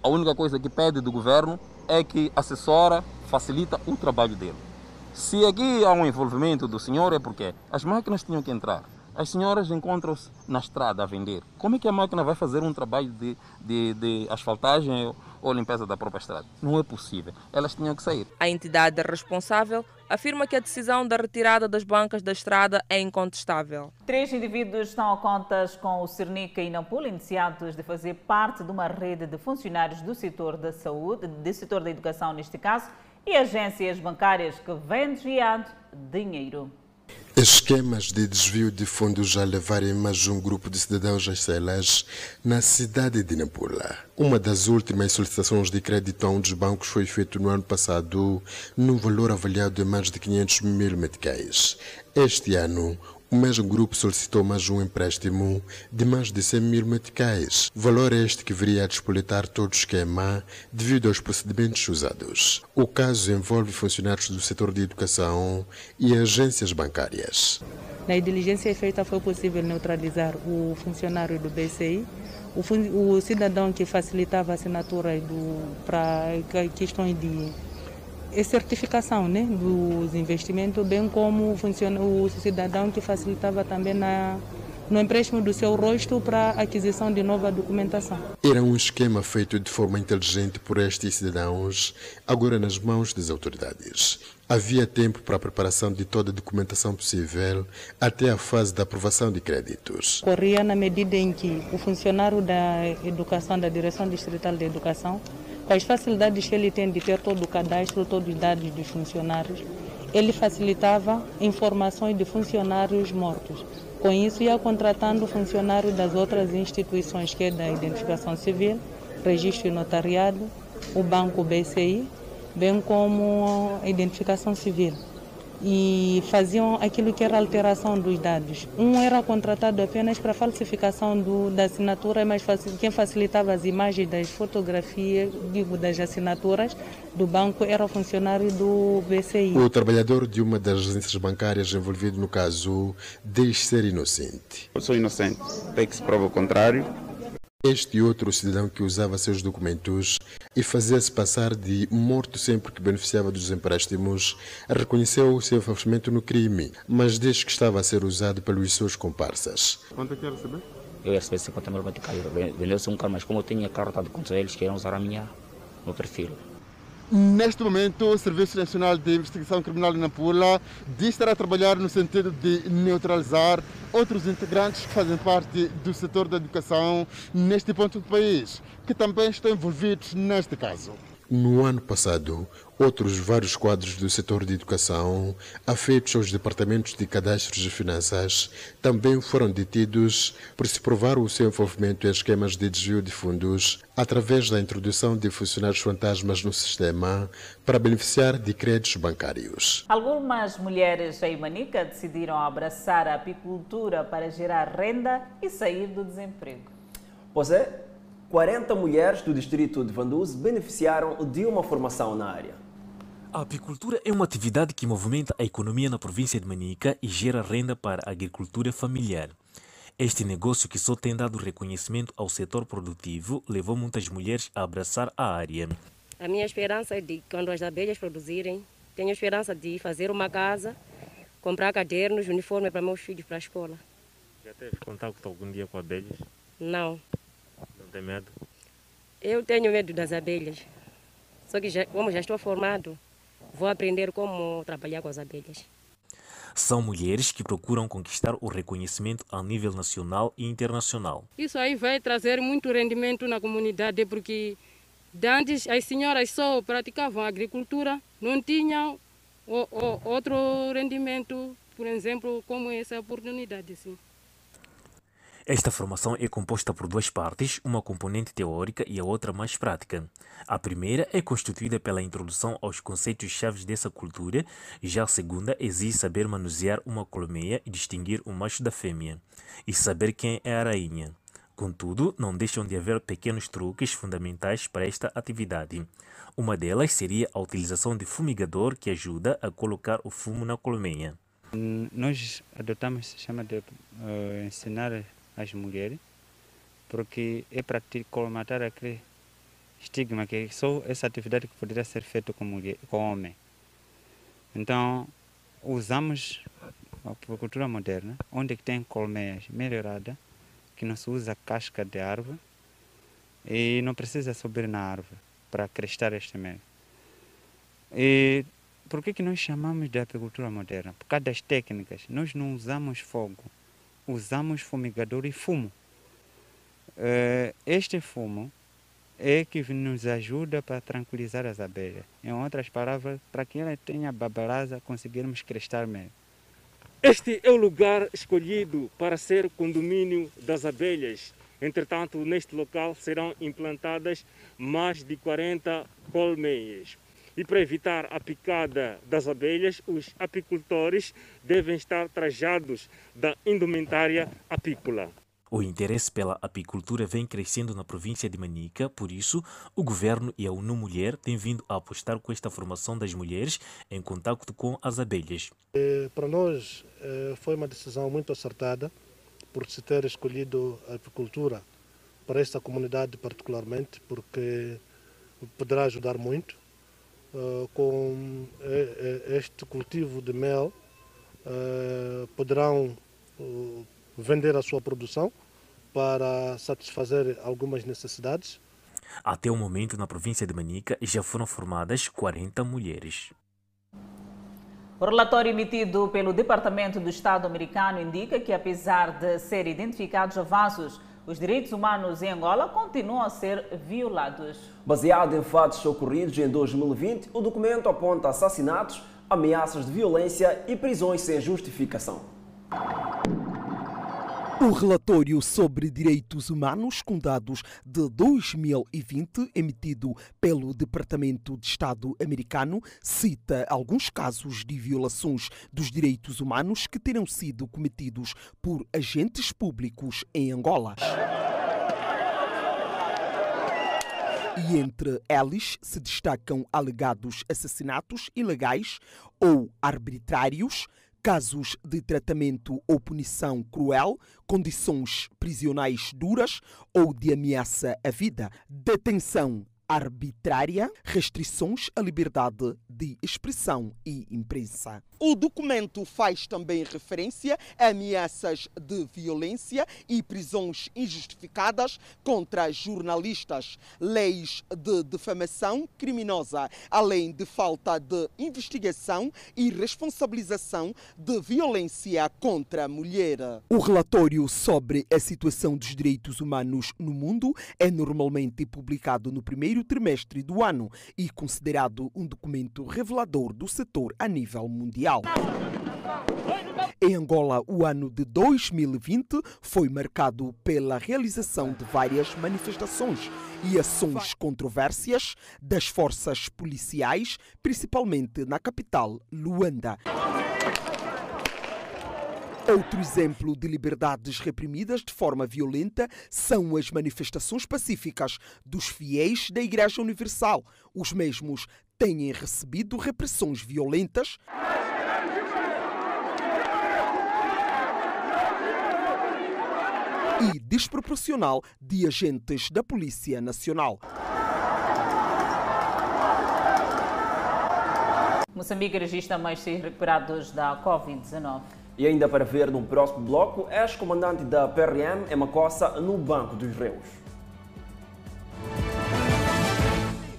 A única coisa que pede do governo é que assessora, facilita o trabalho dele. Se aqui há um envolvimento do senhor é porque as máquinas tinham que entrar. As senhoras encontram-se na estrada a vender. Como é que a máquina vai fazer um trabalho de, de, de asfaltagem ou limpeza da própria estrada? Não é possível. Elas tinham que sair. A entidade responsável afirma que a decisão da retirada das bancas da estrada é incontestável. Três indivíduos estão a contas com o Cernica e Nampula, iniciados de fazer parte de uma rede de funcionários do setor da saúde, do setor da educação neste caso, e agências bancárias que vêm desviando dinheiro. Esquemas de desvio de fundos já levarem mais um grupo de cidadãos celas na cidade de Nampula. Uma das últimas solicitações de crédito a um dos bancos foi feita no ano passado, num valor avaliado em mais de 500 mil meticais. Este ano, o mesmo grupo solicitou mais um empréstimo de mais de 100 mil meticais, valor este que viria a despolitar todo o esquema devido aos procedimentos usados. O caso envolve funcionários do setor de educação e agências bancárias. Na diligência feita foi possível neutralizar o funcionário do BCI, o, o cidadão que facilitava a assinatura para questões de é certificação né, dos investimentos, bem como funciona o cidadão que facilitava também na, no empréstimo do seu rosto para aquisição de nova documentação. Era um esquema feito de forma inteligente por estes cidadãos, agora nas mãos das autoridades. Havia tempo para a preparação de toda a documentação possível até a fase da aprovação de créditos. Corria na medida em que o funcionário da educação, da Direção Distrital de Educação, com as facilidades que ele tem de ter todo o cadastro, todos os dados dos funcionários, ele facilitava informações de funcionários mortos. Com isso, ia contratando funcionários das outras instituições, que é da identificação civil, registro e notariado, o Banco BCI, bem como a identificação civil e faziam aquilo que era alteração dos dados. Um era contratado apenas para falsificação do, da assinatura, mas quem facilitava as imagens das fotografias, digo, das assinaturas do banco era o funcionário do BCI. O trabalhador de uma das agências bancárias envolvido no caso diz ser inocente. Eu sou inocente, tem que se prova o contrário. Este outro cidadão que usava seus documentos e fazia-se passar de morto sempre que beneficiava dos empréstimos, reconheceu o seu envolvimento no crime, mas diz que estava a ser usado pelos seus comparsas. Quanto é que ia receber? Eu ia receber 50 mil meticais. Vendeu-se um carro, mas como eu tinha carro de contra eles, queriam usar a minha, meu perfil. Neste momento, o Serviço Nacional de Investigação Criminal de Nampula diz estar a trabalhar no sentido de neutralizar outros integrantes que fazem parte do setor da educação neste ponto do país, que também estão envolvidos neste caso. No ano passado, outros vários quadros do setor de educação, afeitos aos departamentos de cadastros e finanças, também foram detidos por se provar o seu envolvimento em esquemas de desvio de fundos através da introdução de funcionários fantasmas no sistema para beneficiar de créditos bancários. Algumas mulheres em Manica decidiram abraçar a apicultura para gerar renda e sair do desemprego. Pois é, 40 mulheres do distrito de Vanduz beneficiaram de uma formação na área. A apicultura é uma atividade que movimenta a economia na província de Manica e gera renda para a agricultura familiar. Este negócio, que só tem dado reconhecimento ao setor produtivo, levou muitas mulheres a abraçar a área. A minha esperança é de quando as abelhas produzirem, tenho esperança de fazer uma casa, comprar cadernos, uniforme para meus filhos para a escola. Já teve contato algum dia com abelhas? Não. Não tem medo? Eu tenho medo das abelhas. Só que já, como já estou formado, vou aprender como trabalhar com as abelhas. São mulheres que procuram conquistar o reconhecimento a nível nacional e internacional. Isso aí vai trazer muito rendimento na comunidade, porque antes as senhoras só praticavam agricultura, não tinham outro rendimento, por exemplo, como essa oportunidade. Sim. Esta formação é composta por duas partes, uma componente teórica e a outra mais prática. A primeira é constituída pela introdução aos conceitos chaves dessa cultura, já a segunda exige saber manusear uma colmeia e distinguir o macho da fêmea, e saber quem é a rainha. Contudo, não deixam de haver pequenos truques fundamentais para esta atividade. Uma delas seria a utilização de fumigador que ajuda a colocar o fumo na colmeia. Nós adotamos o sistema de uh, ensinar as mulheres, porque é para colmatar aquele estigma que só essa atividade que poderia ser feita com, mulher, com homem. Então, usamos a agricultura moderna, onde tem colmeias melhoradas, que não se usa casca de árvore e não precisa subir na árvore para crescer este mel. E por que, que nós chamamos de agricultura moderna? Por causa das técnicas. Nós não usamos fogo, usamos fumigador e fumo. Eh, este fumo é que nos ajuda para tranquilizar as abelhas. Em outras palavras, para que ela tenha babalasa, conseguirmos crescer melhor. Este é o lugar escolhido para ser condomínio das abelhas. Entretanto, neste local serão implantadas mais de 40 colmeias. E para evitar a picada das abelhas, os apicultores devem estar trajados da indumentária apícola. O interesse pela apicultura vem crescendo na província de Manica, por isso, o governo e a UNU Mulher têm vindo a apostar com esta formação das mulheres em contato com as abelhas. Para nós foi uma decisão muito acertada por se ter escolhido a apicultura para esta comunidade particularmente, porque poderá ajudar muito com este cultivo de mel poderão vender a sua produção para satisfazer algumas necessidades. Até o momento, na província de Manica, já foram formadas 40 mulheres. O relatório emitido pelo Departamento do Estado americano indica que, apesar de serem identificados avanços, os direitos humanos em Angola continuam a ser violados. Baseado em fatos ocorridos em 2020, o documento aponta assassinatos, ameaças de violência e prisões sem justificação. O relatório sobre direitos humanos com dados de 2020, emitido pelo Departamento de Estado americano, cita alguns casos de violações dos direitos humanos que terão sido cometidos por agentes públicos em Angola. E entre eles se destacam alegados assassinatos ilegais ou arbitrários, casos de tratamento ou punição cruel, condições prisionais duras ou de ameaça à vida, detenção arbitrária, restrições à liberdade de expressão e imprensa. O documento faz também referência a ameaças de violência e prisões injustificadas contra jornalistas, leis de defamação criminosa, além de falta de investigação e responsabilização de violência contra a mulher. O relatório sobre a situação dos direitos humanos no mundo é normalmente publicado no primeiro trimestre do ano e considerado um documento revelador do setor a nível mundial. Em Angola, o ano de 2020 foi marcado pela realização de várias manifestações e ações controvérsias das forças policiais, principalmente na capital, Luanda. Outro exemplo de liberdades reprimidas de forma violenta são as manifestações pacíficas dos fiéis da Igreja Universal. Os mesmos têm recebido repressões violentas. e desproporcional de agentes da Polícia Nacional. Moçambique registra mais seis recuperados da Covid-19. E ainda para ver no próximo bloco, ex-comandante da PRM, Emma Costa, no Banco dos Reus.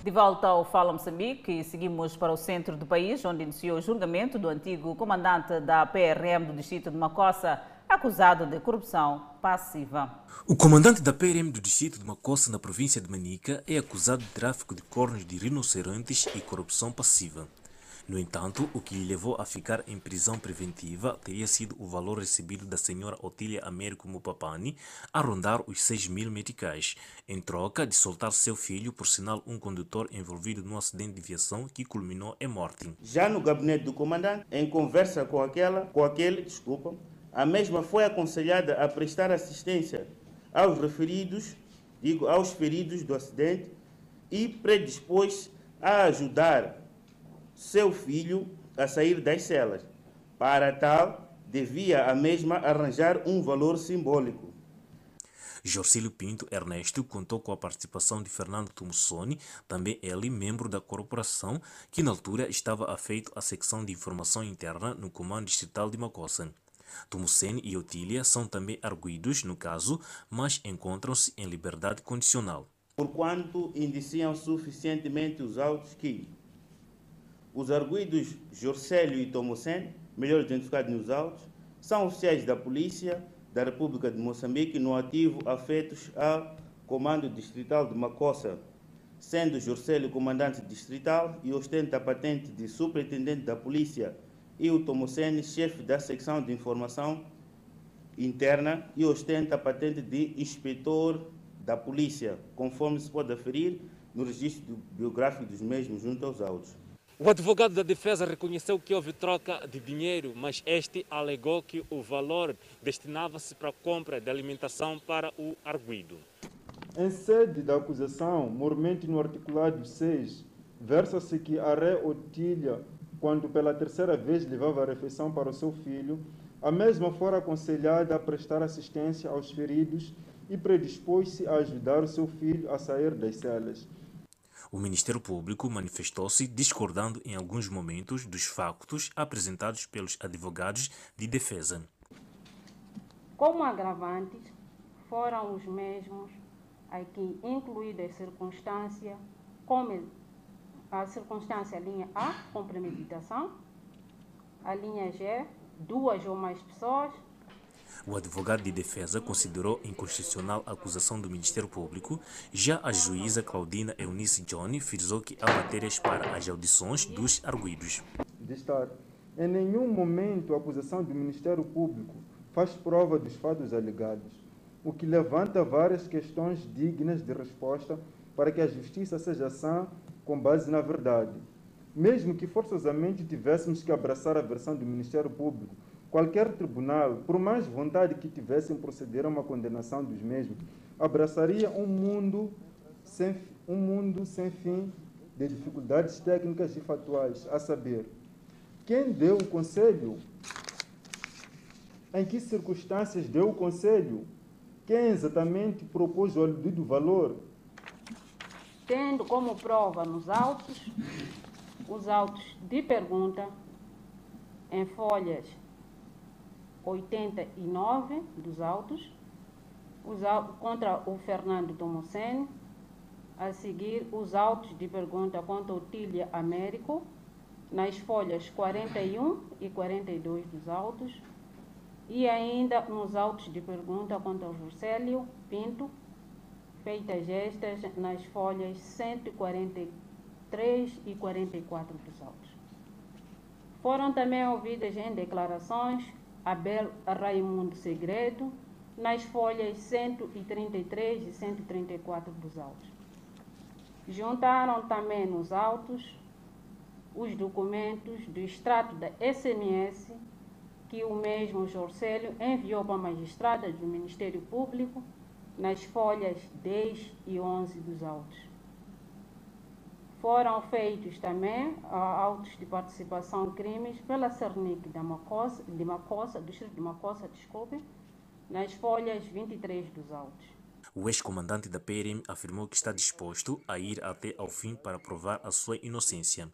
De volta ao Fala Moçambique e seguimos para o centro do país, onde iniciou o julgamento do antigo comandante da PRM do distrito de Macossa, acusado de corrupção passiva. O comandante da PRM do distrito de Macossa, na província de Manica, é acusado de tráfico de cornos de rinocerontes e corrupção passiva. No entanto, o que lhe levou a ficar em prisão preventiva teria sido o valor recebido da senhora Otília Américo Mupapani a rondar os 6 mil meticais, em troca de soltar seu filho, por sinal um condutor envolvido num acidente de viação que culminou em morte. Já no gabinete do comandante, em conversa com aquela, com aquele, desculpa, a mesma foi aconselhada a prestar assistência aos referidos, digo, aos feridos do acidente e predispôs a ajudar seu filho a sair das celas. Para tal, devia a mesma arranjar um valor simbólico. Jorcílio Pinto Ernesto contou com a participação de Fernando Tumussoni, também ele membro da corporação, que na altura estava afeito à secção de informação interna no Comando Distrital de Macossa. Tumusseni e Otília são também arguídos no caso, mas encontram-se em liberdade condicional. Porquanto indiciam suficientemente os autos que os arguídos Jorcélio e Tomocen, melhor identificados nos autos, são oficiais da Polícia da República de Moçambique no ativo afetos ao Comando Distrital de Macossa, sendo Jorcélio comandante distrital e ostenta a patente de superintendente da Polícia e o Tomocene, chefe da secção de informação interna e ostenta a patente de inspetor da Polícia, conforme se pode aferir no registro biográfico dos mesmos junto aos autos. O advogado da defesa reconheceu que houve troca de dinheiro, mas este alegou que o valor destinava-se para a compra de alimentação para o arguido. Em sede da acusação, mormente no articulado 6, versa-se que a ré Otília, quando pela terceira vez levava a refeição para o seu filho, a mesma fora aconselhada a prestar assistência aos feridos e predispôs-se a ajudar o seu filho a sair das celas. O Ministério Público manifestou-se discordando em alguns momentos dos factos apresentados pelos advogados de defesa. Como agravantes, foram os mesmos aqui incluídas circunstância, como a circunstância linha A, com premeditação, a linha G, duas ou mais pessoas, o advogado de defesa considerou inconstitucional a acusação do Ministério Público. Já a juíza Claudina Eunice Johnny frisou que há matérias para as audições dos arguídos. De estar, em nenhum momento a acusação do Ministério Público faz prova dos fatos alegados, o que levanta várias questões dignas de resposta para que a justiça seja sã com base na verdade. Mesmo que forçosamente tivéssemos que abraçar a versão do Ministério Público, Qualquer tribunal, por mais vontade que tivesse em proceder a uma condenação dos mesmos, abraçaria um mundo sem, um mundo sem fim de dificuldades técnicas e factuais, a saber, quem deu o conselho, em que circunstâncias deu o conselho, quem exatamente propôs o aludido valor. Tendo como prova nos autos, os autos de pergunta em folhas 89 dos autos, os contra o Fernando Tomocene, a seguir os autos de pergunta contra o Tília Américo, nas folhas 41 e 42 dos autos, e ainda nos autos de pergunta contra o Juscelio Pinto, feitas estas nas folhas 143 e 44 dos autos. Foram também ouvidas em declarações Abel Raimundo Segredo, nas folhas 133 e 134 dos autos. Juntaram também nos autos os documentos do extrato da SMS que o mesmo Jorcélio enviou para a magistrada do Ministério Público nas folhas 10 e 11 dos autos. Foram feitos também uh, autos de participação em crimes pela Cernic de Macossa, de Macossa, do distrito de Macossa, desculpe, nas folhas 23 dos autos. O ex-comandante da PRM afirmou que está disposto a ir até ao fim para provar a sua inocência.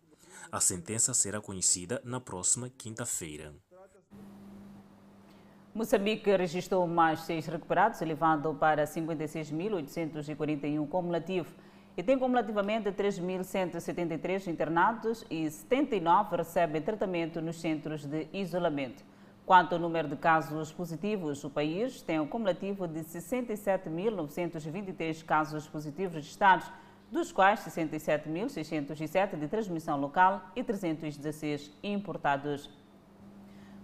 A sentença será conhecida na próxima quinta-feira. Moçambique registrou mais seis recuperados, elevando para 56.841 cumulativo e tem cumulativamente 3.173 internados e 79 recebem tratamento nos centros de isolamento. Quanto ao número de casos positivos, o país tem um cumulativo de 67.923 casos positivos registrados dos quais 67.607 de transmissão local e 316 importados.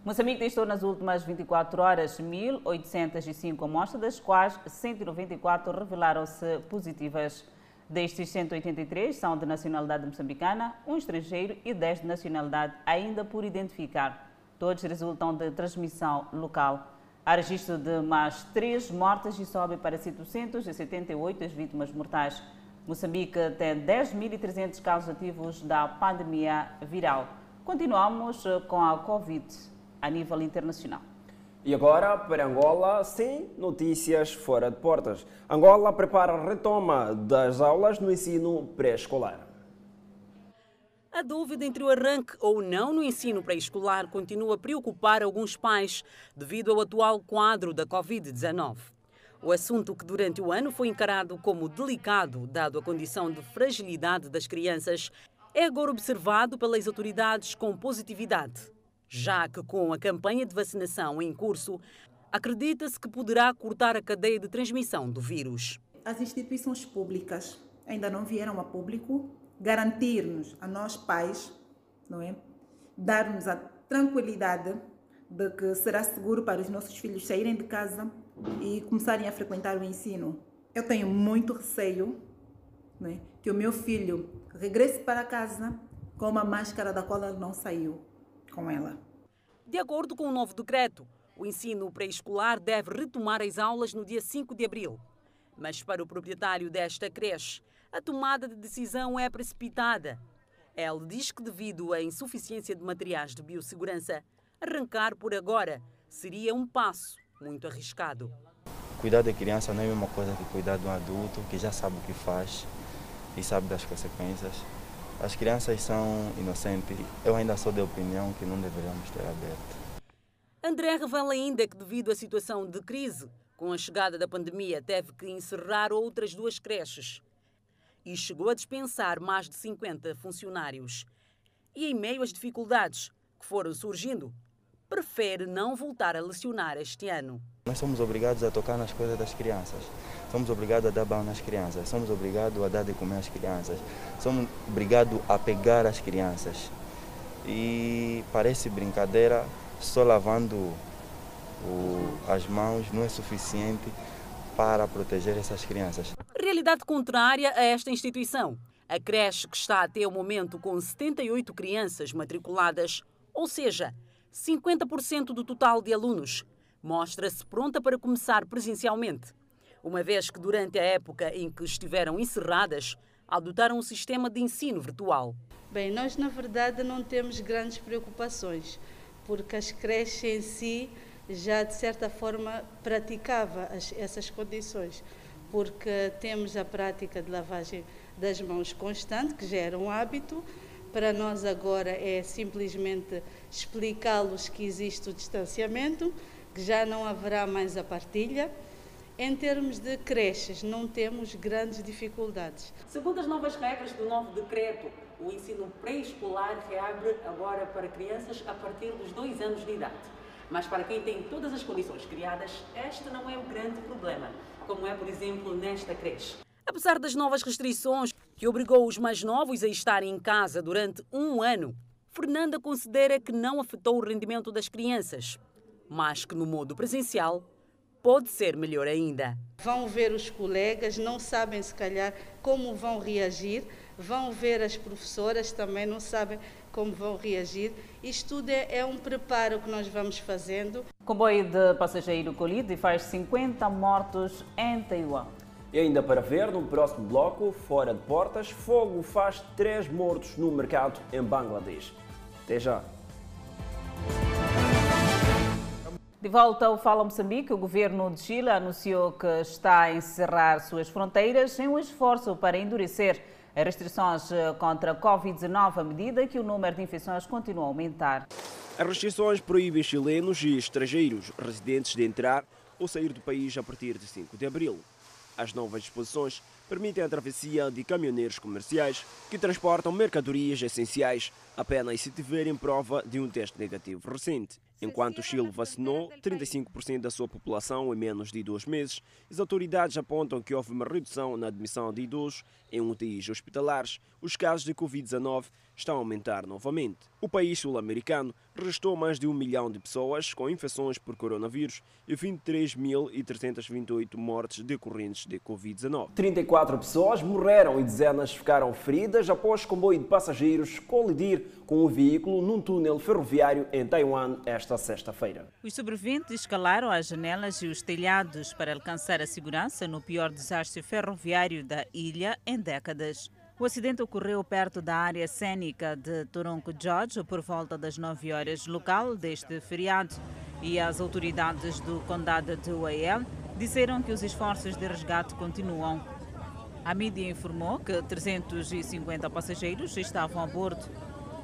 Moçambique testou nas últimas 24 horas 1.805 amostras, das quais 194 revelaram-se positivas. Destes 183 são de nacionalidade moçambicana, um estrangeiro e 10 de nacionalidade ainda por identificar. Todos resultam de transmissão local. Há registro de mais 3 mortes e sobe para 778 as vítimas mortais. Moçambique tem 10.300 casos ativos da pandemia viral. Continuamos com a Covid a nível internacional. E agora para Angola, sem notícias fora de portas. Angola prepara a retoma das aulas no ensino pré-escolar. A dúvida entre o arranque ou não no ensino pré-escolar continua a preocupar alguns pais devido ao atual quadro da Covid-19. O assunto que durante o ano foi encarado como delicado, dado a condição de fragilidade das crianças, é agora observado pelas autoridades com positividade já que com a campanha de vacinação em curso, acredita-se que poderá cortar a cadeia de transmissão do vírus. As instituições públicas ainda não vieram a público garantir-nos, a nós pais, não é? Dar-nos a tranquilidade de que será seguro para os nossos filhos saírem de casa e começarem a frequentar o ensino. Eu tenho muito receio é? que o meu filho regresse para casa com uma máscara da qual ele não saiu com ela. De acordo com o novo decreto, o ensino pré-escolar deve retomar as aulas no dia 5 de abril. Mas para o proprietário desta creche, a tomada de decisão é precipitada. Ele diz que, devido à insuficiência de materiais de biossegurança, arrancar por agora seria um passo muito arriscado. Cuidar da criança não é a mesma coisa que cuidar de um adulto que já sabe o que faz e sabe das consequências. As crianças são inocentes. Eu ainda sou de opinião que não deveríamos ter aberto. André revela ainda que, devido à situação de crise, com a chegada da pandemia, teve que encerrar outras duas creches e chegou a dispensar mais de 50 funcionários. E, em meio às dificuldades que foram surgindo, prefere não voltar a lecionar este ano. Nós somos obrigados a tocar nas coisas das crianças. Somos obrigados a dar banho nas crianças, somos obrigados a dar de comer às crianças, somos obrigados a pegar as crianças. E parece brincadeira, só lavando o, as mãos não é suficiente para proteger essas crianças. Realidade contrária a esta instituição. A creche que está até o momento com 78 crianças matriculadas, ou seja, 50% do total de alunos, mostra-se pronta para começar presencialmente uma vez que durante a época em que estiveram encerradas, adotaram um sistema de ensino virtual. Bem, nós na verdade não temos grandes preocupações, porque as creches em si já de certa forma praticava as, essas condições, porque temos a prática de lavagem das mãos constante, que já era um hábito. Para nós agora é simplesmente explicá-los que existe o distanciamento, que já não haverá mais a partilha em termos de creches, não temos grandes dificuldades. Segundo as novas regras do novo decreto, o ensino pré-escolar reabre agora para crianças a partir dos dois anos de idade. Mas para quem tem todas as condições criadas, este não é um grande problema, como é, por exemplo, nesta creche. Apesar das novas restrições que obrigou os mais novos a estarem em casa durante um ano, Fernanda considera que não afetou o rendimento das crianças, mas que no modo presencial pode ser melhor ainda. Vão ver os colegas, não sabem se calhar como vão reagir, vão ver as professoras também, não sabem como vão reagir. Isto tudo é, é um preparo que nós vamos fazendo. Comboio de passageiro colhido e faz 50 mortos em Taiwan. E ainda para ver, no próximo bloco, fora de portas, fogo faz três mortos no mercado em Bangladesh. Até já! De volta ao Fala Moçambique, o governo de Chile anunciou que está a encerrar suas fronteiras em um esforço para endurecer as restrições eh, contra a Covid-19 à medida que o número de infecções continua a aumentar. As restrições proíbem chilenos e estrangeiros residentes de entrar ou sair do país a partir de 5 de abril. As novas disposições permitem a travessia de caminhoneiros comerciais que transportam mercadorias essenciais apenas se tiverem prova de um teste negativo recente. Enquanto o Chile vacinou 35% da sua população em menos de dois meses, as autoridades apontam que houve uma redução na admissão de idosos em UTIs hospitalares. Os casos de Covid-19 estão a aumentar novamente. O país sul-americano registrou mais de um milhão de pessoas com infecções por coronavírus e 23.328 mortes decorrentes de Covid-19. 34 pessoas morreram e dezenas ficaram feridas após comboio de passageiros colidir com um veículo num túnel ferroviário em Taiwan esta sexta-feira. Os sobreviventes escalaram as janelas e os telhados para alcançar a segurança no pior desastre ferroviário da ilha em décadas. O acidente ocorreu perto da área cênica de Toronco George por volta das 9 horas local deste feriado e as autoridades do condado de Wayne disseram que os esforços de resgate continuam. A mídia informou que 350 passageiros estavam a bordo.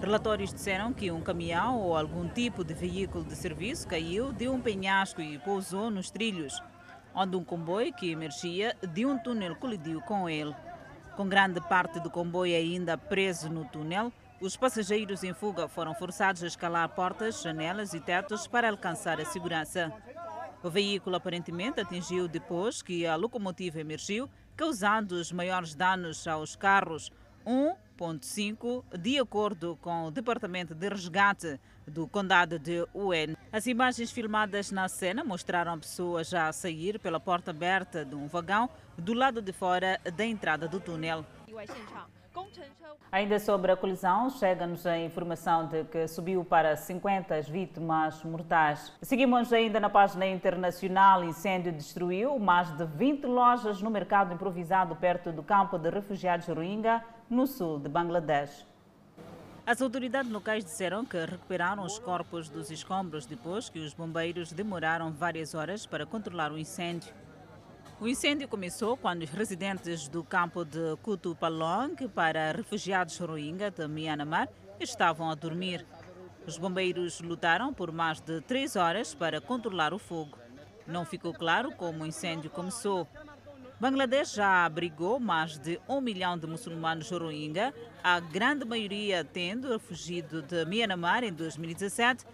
Relatórios disseram que um caminhão ou algum tipo de veículo de serviço caiu de um penhasco e pousou nos trilhos, onde um comboio que emergia de um túnel colidiu com ele. Com grande parte do comboio ainda preso no túnel, os passageiros em fuga foram forçados a escalar portas, janelas e tetos para alcançar a segurança. O veículo aparentemente atingiu depois que a locomotiva emergiu, causando os maiores danos aos carros. 1.5, de acordo com o Departamento de Resgate do Condado de Uen. As imagens filmadas na cena mostraram pessoas a sair pela porta aberta de um vagão do lado de fora da entrada do túnel. Ainda sobre a colisão, chega-nos a informação de que subiu para 50 as vítimas mortais. Seguimos ainda na página internacional. Incêndio destruiu mais de 20 lojas no mercado improvisado perto do campo de refugiados Rohingya, no sul de Bangladesh. As autoridades locais disseram que recuperaram os corpos dos escombros depois que os bombeiros demoraram várias horas para controlar o incêndio. O incêndio começou quando os residentes do campo de Kutupalong para refugiados Rohingya de Myanmar estavam a dormir. Os bombeiros lutaram por mais de três horas para controlar o fogo. Não ficou claro como o incêndio começou. Bangladesh já abrigou mais de um milhão de muçulmanos Rohingya, a grande maioria tendo fugido de Myanmar em 2017,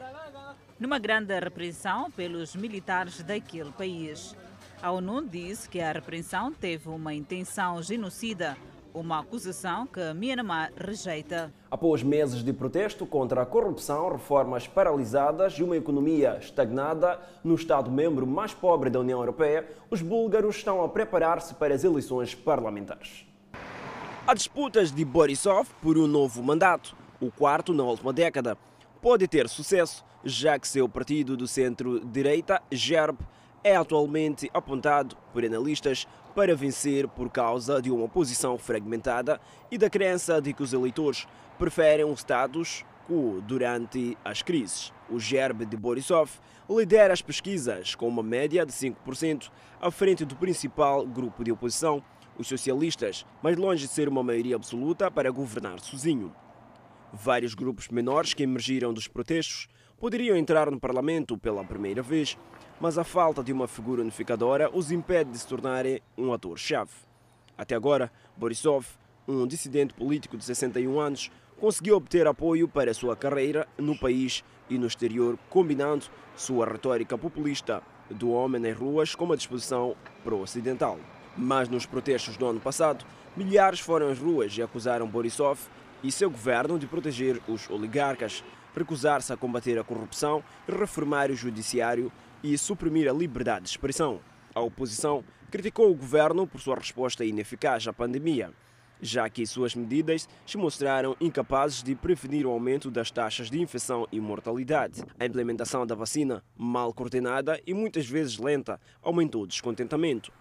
numa grande repressão pelos militares daquele país. A ONU disse que a repressão teve uma intenção genocida, uma acusação que Myanmar rejeita. Após meses de protesto contra a corrupção, reformas paralisadas e uma economia estagnada no Estado-membro mais pobre da União Europeia, os búlgaros estão a preparar-se para as eleições parlamentares. Há disputas de Borisov por um novo mandato, o quarto na última década. Pode ter sucesso, já que seu partido do centro-direita, GERB, é atualmente apontado por analistas para vencer por causa de uma oposição fragmentada e da crença de que os eleitores preferem um status quo durante as crises. O GERB de Borisov lidera as pesquisas com uma média de 5% à frente do principal grupo de oposição, os socialistas, mais longe de ser uma maioria absoluta para governar sozinho. Vários grupos menores que emergiram dos protestos poderiam entrar no parlamento pela primeira vez, mas a falta de uma figura unificadora os impede de se tornarem um ator-chave. Até agora, Borisov, um dissidente político de 61 anos, conseguiu obter apoio para sua carreira no país e no exterior, combinando sua retórica populista do homem nas ruas com uma disposição pró-ocidental. Mas nos protestos do ano passado, milhares foram às ruas e acusaram Borisov e seu governo de proteger os oligarcas, recusar-se a combater a corrupção, reformar o judiciário e suprimir a liberdade de expressão. A oposição criticou o governo por sua resposta ineficaz à pandemia, já que suas medidas se mostraram incapazes de prevenir o aumento das taxas de infecção e mortalidade. A implementação da vacina, mal coordenada e muitas vezes lenta, aumentou o descontentamento.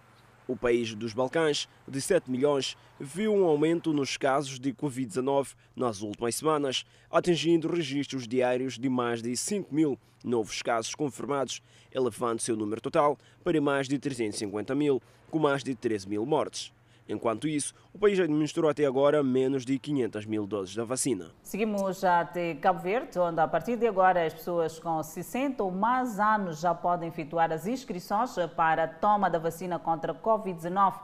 O país dos Balcãs, de 7 milhões, viu um aumento nos casos de Covid-19 nas últimas semanas, atingindo registros diários de mais de 5 mil novos casos confirmados, elevando seu número total para mais de 350 mil, com mais de 13 mil mortes. Enquanto isso, o país administrou até agora menos de 500 mil doses da vacina. Seguimos até Cabo Verde, onde a partir de agora as pessoas com 60 ou mais anos já podem efetuar as inscrições para a toma da vacina contra a Covid-19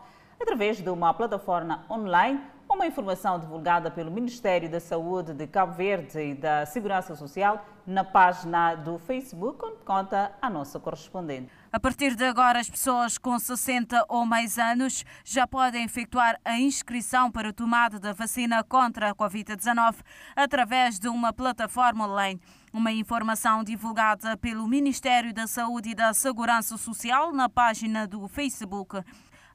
através de uma plataforma online uma informação divulgada pelo Ministério da Saúde de Cabo Verde e da Segurança Social na página do Facebook, onde conta a nossa correspondente. A partir de agora, as pessoas com 60 ou mais anos já podem efetuar a inscrição para a tomada da vacina contra a Covid-19 através de uma plataforma online. Uma informação divulgada pelo Ministério da Saúde e da Segurança Social na página do Facebook.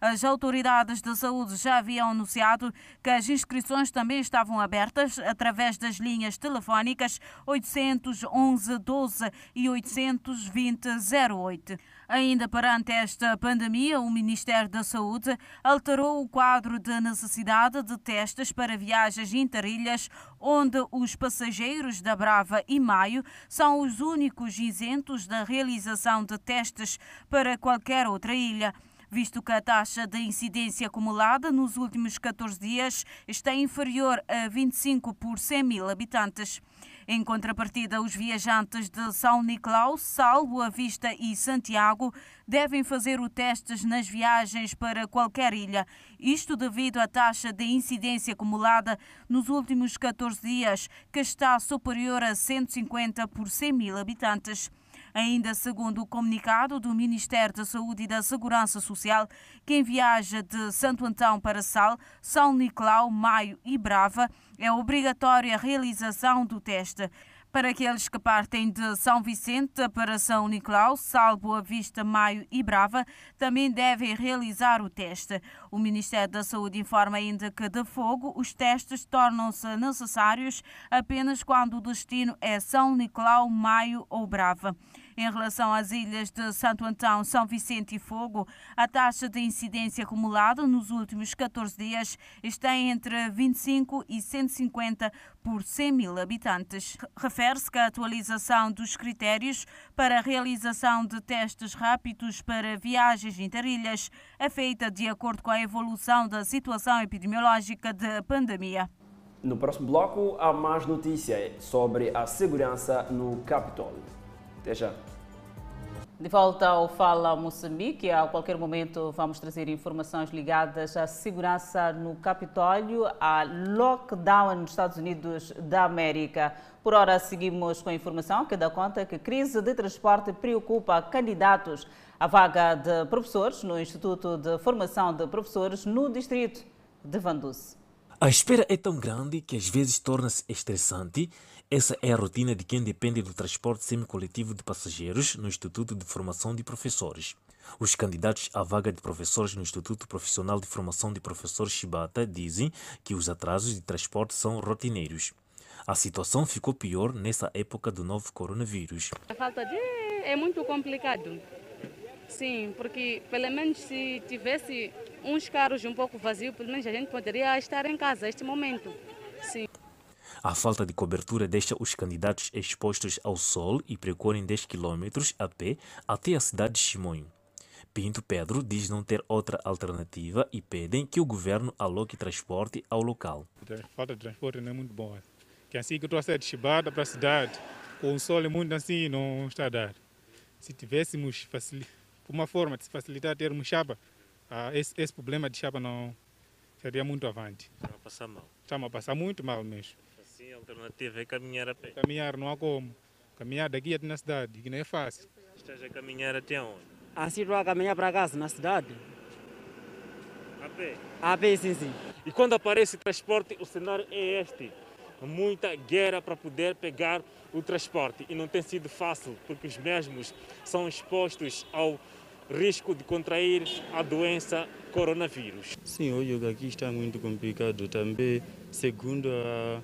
As autoridades de saúde já haviam anunciado que as inscrições também estavam abertas através das linhas telefónicas 811 12 e 820 08. Ainda perante esta pandemia, o Ministério da Saúde alterou o quadro de necessidade de testes para viagens interilhas, onde os passageiros da Brava e Maio são os únicos isentos da realização de testes para qualquer outra ilha visto que a taxa de incidência acumulada nos últimos 14 dias está inferior a 25 por 100 mil habitantes. Em contrapartida, os viajantes de São Nicolau, Salvo a Vista e Santiago devem fazer o testes nas viagens para qualquer ilha. Isto devido à taxa de incidência acumulada nos últimos 14 dias, que está superior a 150 por 100 mil habitantes. Ainda segundo o comunicado do Ministério da Saúde e da Segurança Social, quem viaja de Santo Antão para Sal, São Nicolau, Maio e Brava é obrigatória a realização do teste. Para aqueles que partem de São Vicente para São Nicolau, Salvo a Vista, Maio e Brava, também devem realizar o teste. O Ministério da Saúde informa ainda que, de fogo, os testes tornam-se necessários apenas quando o destino é São Nicolau, Maio ou Brava. Em relação às ilhas de Santo Antão, São Vicente e Fogo, a taxa de incidência acumulada nos últimos 14 dias está entre 25 e 150 por 100 mil habitantes. Refere-se que a atualização dos critérios para a realização de testes rápidos para viagens interilhas é feita de acordo com a evolução da situação epidemiológica da pandemia. No próximo bloco, há mais notícias sobre a segurança no Capitólio. Até já. De volta ao Fala Moçambique, a qualquer momento vamos trazer informações ligadas à segurança no Capitólio, a lockdown nos Estados Unidos da América. Por hora, seguimos com a informação que dá conta que a crise de transporte preocupa candidatos à vaga de professores no Instituto de Formação de Professores no distrito de Vanduce. A espera é tão grande que às vezes torna-se estressante essa é a rotina de quem depende do transporte semicoletivo de passageiros no Instituto de Formação de Professores. Os candidatos à vaga de professores no Instituto Profissional de Formação de Professores Chibata dizem que os atrasos de transporte são rotineiros. A situação ficou pior nessa época do novo coronavírus. A falta de é muito complicado. Sim, porque pelo menos se tivesse uns carros um pouco vazios, pelo menos a gente poderia estar em casa neste momento. Sim. A falta de cobertura deixa os candidatos expostos ao sol e percorrem 10 km a pé até a cidade de Chimonho. Pinto Pedro diz não ter outra alternativa e pedem que o governo aloque transporte ao local. A falta de transporte não é muito boa. Que assim que eu estou a sair de Chibata para a cidade, com o sol é muito assim, não está a dar. Se tivéssemos uma forma de facilitar termos chapa, ah, esse, esse, problema de chapa não seria muito avante. Estamos a passar mal. Estamos a passar muito mal mesmo. Sim, a alternativa é caminhar a pé. Caminhar não há como. Caminhar daqui até na cidade, que não é fácil. Estás a caminhar até onde? Assim estou a caminhar para casa, na cidade. A pé? A pé, sim, sim. E quando aparece transporte, o cenário é este. Muita guerra para poder pegar o transporte. E não tem sido fácil, porque os mesmos são expostos ao risco de contrair a doença coronavírus. Sim, hoje aqui está muito complicado também, segundo a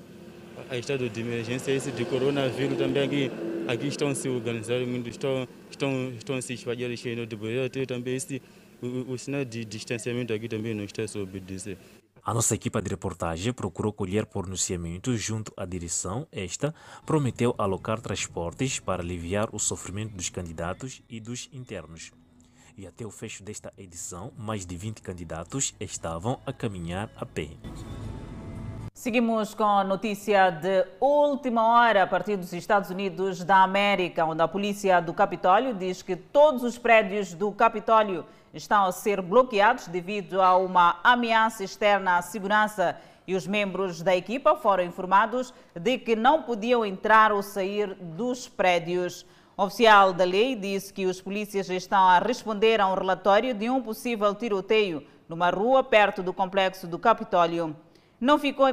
a estado de emergência, esse de coronavírus também aqui, aqui estão se organizando muito, estão, estão, estão se espalhando cheio de também esse, o, o sinal de distanciamento aqui também não está obedecer. A nossa equipa de reportagem procurou colher pronunciamentos junto à direção. Esta prometeu alocar transportes para aliviar o sofrimento dos candidatos e dos internos. E até o fecho desta edição, mais de 20 candidatos estavam a caminhar a pé. Seguimos com a notícia de última hora a partir dos Estados Unidos da América, onde a polícia do Capitólio diz que todos os prédios do Capitólio estão a ser bloqueados devido a uma ameaça externa à segurança e os membros da equipa foram informados de que não podiam entrar ou sair dos prédios. O oficial da lei disse que os polícias estão a responder a um relatório de um possível tiroteio numa rua perto do complexo do Capitólio. Não ficou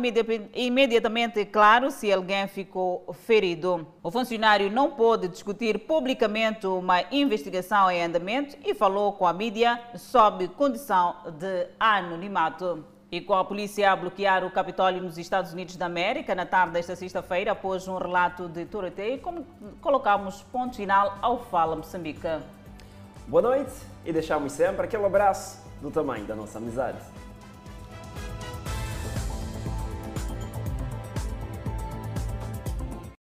imediatamente claro se alguém ficou ferido. O funcionário não pôde discutir publicamente uma investigação em andamento e falou com a mídia sob condição de anonimato. E com a polícia a bloquear o Capitólio nos Estados Unidos da América na tarde desta sexta-feira, após um relato de tiroteio, colocamos ponto final ao Fala Moçambique. Boa noite e deixamos sempre aquele abraço do tamanho da nossa amizade.